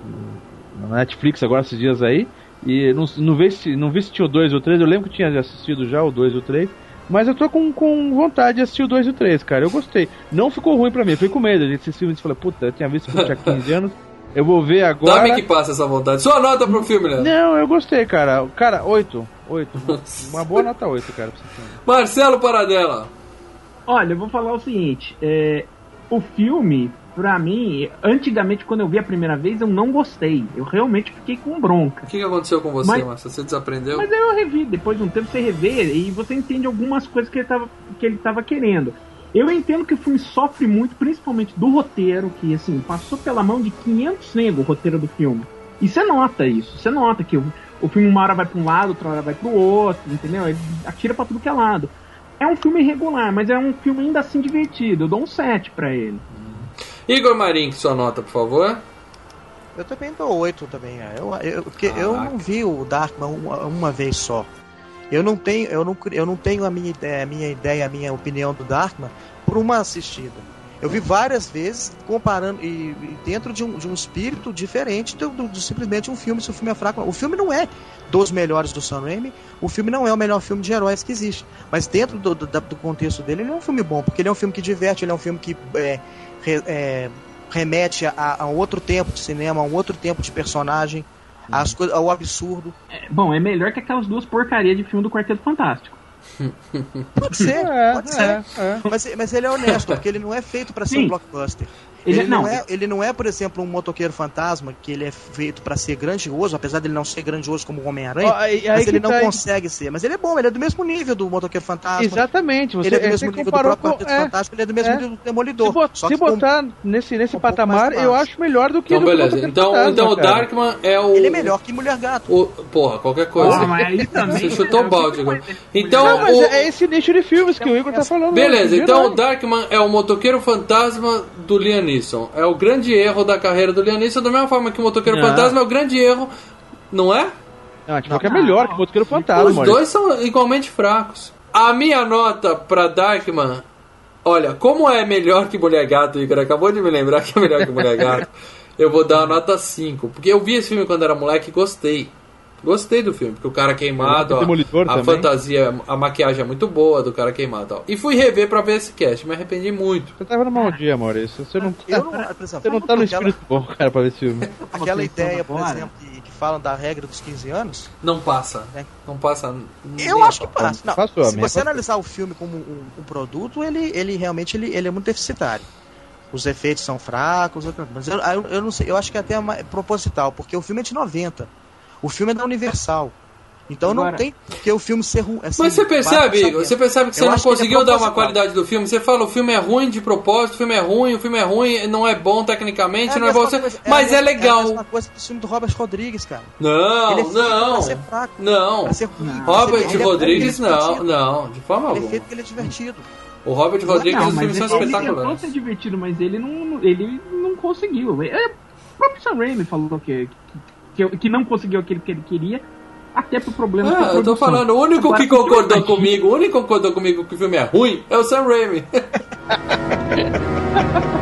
Netflix agora esses dias aí, e não, não, vi se, não vi se tinha o 2 ou o 3, eu lembro que tinha assistido já o 2 ou o 3, mas eu tô com, com vontade de assistir o 2 e o 3, cara, eu gostei. Não ficou ruim pra mim, eu com medo, a gente assistiu e falei, puta, eu tinha visto quando eu tinha 15 anos, eu vou ver agora... Dá-me que passa essa vontade. Sua nota pro filme, né? Não, eu gostei, cara. Cara, 8. 8. Uma boa nota 8, cara. pra você ter. Marcelo Paradela. Olha, eu vou falar o seguinte: é, o filme, pra mim, antigamente, quando eu vi a primeira vez, eu não gostei. Eu realmente fiquei com bronca. O que, que aconteceu com você, Mas- Marcelo? Você desaprendeu? Mas aí eu revi, depois de um tempo você revê e você entende algumas coisas que ele tava, que ele tava querendo. Eu entendo que o filme sofre muito, principalmente do roteiro, que assim, passou pela mão de 500 negros o roteiro do filme. E você nota isso, você nota que o, o filme uma hora vai pra um lado, outra hora vai pro outro, entendeu? Ele atira pra tudo que é lado. É um filme irregular, mas é um filme ainda assim divertido. Eu dou um 7 pra ele. Igor Marink, sua nota, por favor. Eu também dou 8 também. é. Eu, eu, porque eu não vi o Darkman uma, uma vez só. Eu não tenho, eu não, eu não tenho a minha ideia, a minha ideia, a minha opinião do Darkman por uma assistida. Eu vi várias vezes comparando e, e dentro de um, de um espírito diferente do, do- de simplesmente um filme. Se o filme é fraco, o filme não é dos melhores do Sam Raimi. O filme não é o melhor filme de heróis que existe. Mas dentro do, do, do contexto dele, ele é um filme bom, porque ele é um filme que diverte, ele é um filme que é, re- é, remete a, a um outro tempo de cinema, a um outro tempo de personagem, às coisas- ao absurdo. É, bom, é melhor que aquelas duas porcarias de filme do Quarteto Fantástico. Pode ser, É, pode ser. é, é. Mas, mas ele é honesto, porque ele não é feito pra ser um blockbuster. Ele Ele, é- não, não. é, ele não é, por exemplo, um motoqueiro fantasma, que ele é feito pra ser grandioso, apesar dele não ser grandioso como o Homem-Aranha, mas ele não tá aí. consegue ser. Mas ele é bom, ele é do mesmo nível do motoqueiro fantasma. Exatamente, você, ele é do você mesmo nível do próprio com. Quarteto É, Fantástico, ele é do mesmo é. nível do Demolidor. se bot- só se que com- botar nesse, nesse um patamar, eu acho melhor do que Então, do beleza. Motoqueiro Então, Fantasma, então o. Darkman é o. Ele é melhor que Mulher Gato. O, porra, qualquer coisa. Porra, mas aí também- Você chutou o balde agora. Então, Não, mas o- é esse nicho de filmes que o Igor tá falando. Beleza, de então o. Darkman é o motoqueiro fantasma do Liam Neeson. É o grande erro da carreira do Liam Neeson, da mesma forma que o motoqueiro Não. fantasma é o grande erro, não é? Não, a gente falou que é melhor que o Motoqueiro Fantasma, Os dois são igualmente fracos. A minha nota pra Darkman, olha, como é melhor que Mulher Gato, Igor acabou de me lembrar que é melhor que Mulher Gato, eu vou dar a nota 5. Porque eu vi esse filme quando era moleque e gostei. Gostei do filme, porque o cara queimado, Demolidor a, também. fantasia, a maquiagem é muito boa do cara queimado. e tal. E fui rever pra ver esse cast, me arrependi muito. Você tava no mau dia, Maurício. Você não, Eu não, você não tá no aquela, espírito bom, cara, pra ver esse filme. aquela ideia, por exemplo, que, que falam da regra dos 15 anos, Não passa. É. Não passa. Eu acho que passa. Não, Passou, se você passou. analisar o filme como um, um produto, ele, ele realmente ele, ele é muito deficitário. Os efeitos são fracos, mas eu, eu, eu não sei, eu acho que é até mais proposital, porque o filme é de 90. O filme é da Universal. Então não Agora- tem porque o filme ser ruim. assim, Mas você percebe, você percebe que você Eu não é conseguiu dar uma qualidade do filme. Você fala o filme é ruim de propósito, o filme é ruim, o filme é ruim, não é bom tecnicamente, a não é bom. coisa- a Mas é mesma- É a legal. mesma coisa do filme do Robert Rodrigues, cara. Não, ele é não. pra ser fraco. Não. Pra ser ruim. Robert é- ele é Rodrigues, não, não, de forma Ele é alguma. feito que ele é divertido. O Robert Rodrigues, não, os filmes são ele, ele tentou espetaculares. ser divertido, mas ele não, ele não conseguiu. É, o próprio Sam Raimi falou que, que, que não conseguiu aquilo que ele queria, até por problemas com a Ah, eu tô falando, o único Agora, que concordou imagina- comigo, o único que concordou comigo que o filme é ruim é o Sam Raimi.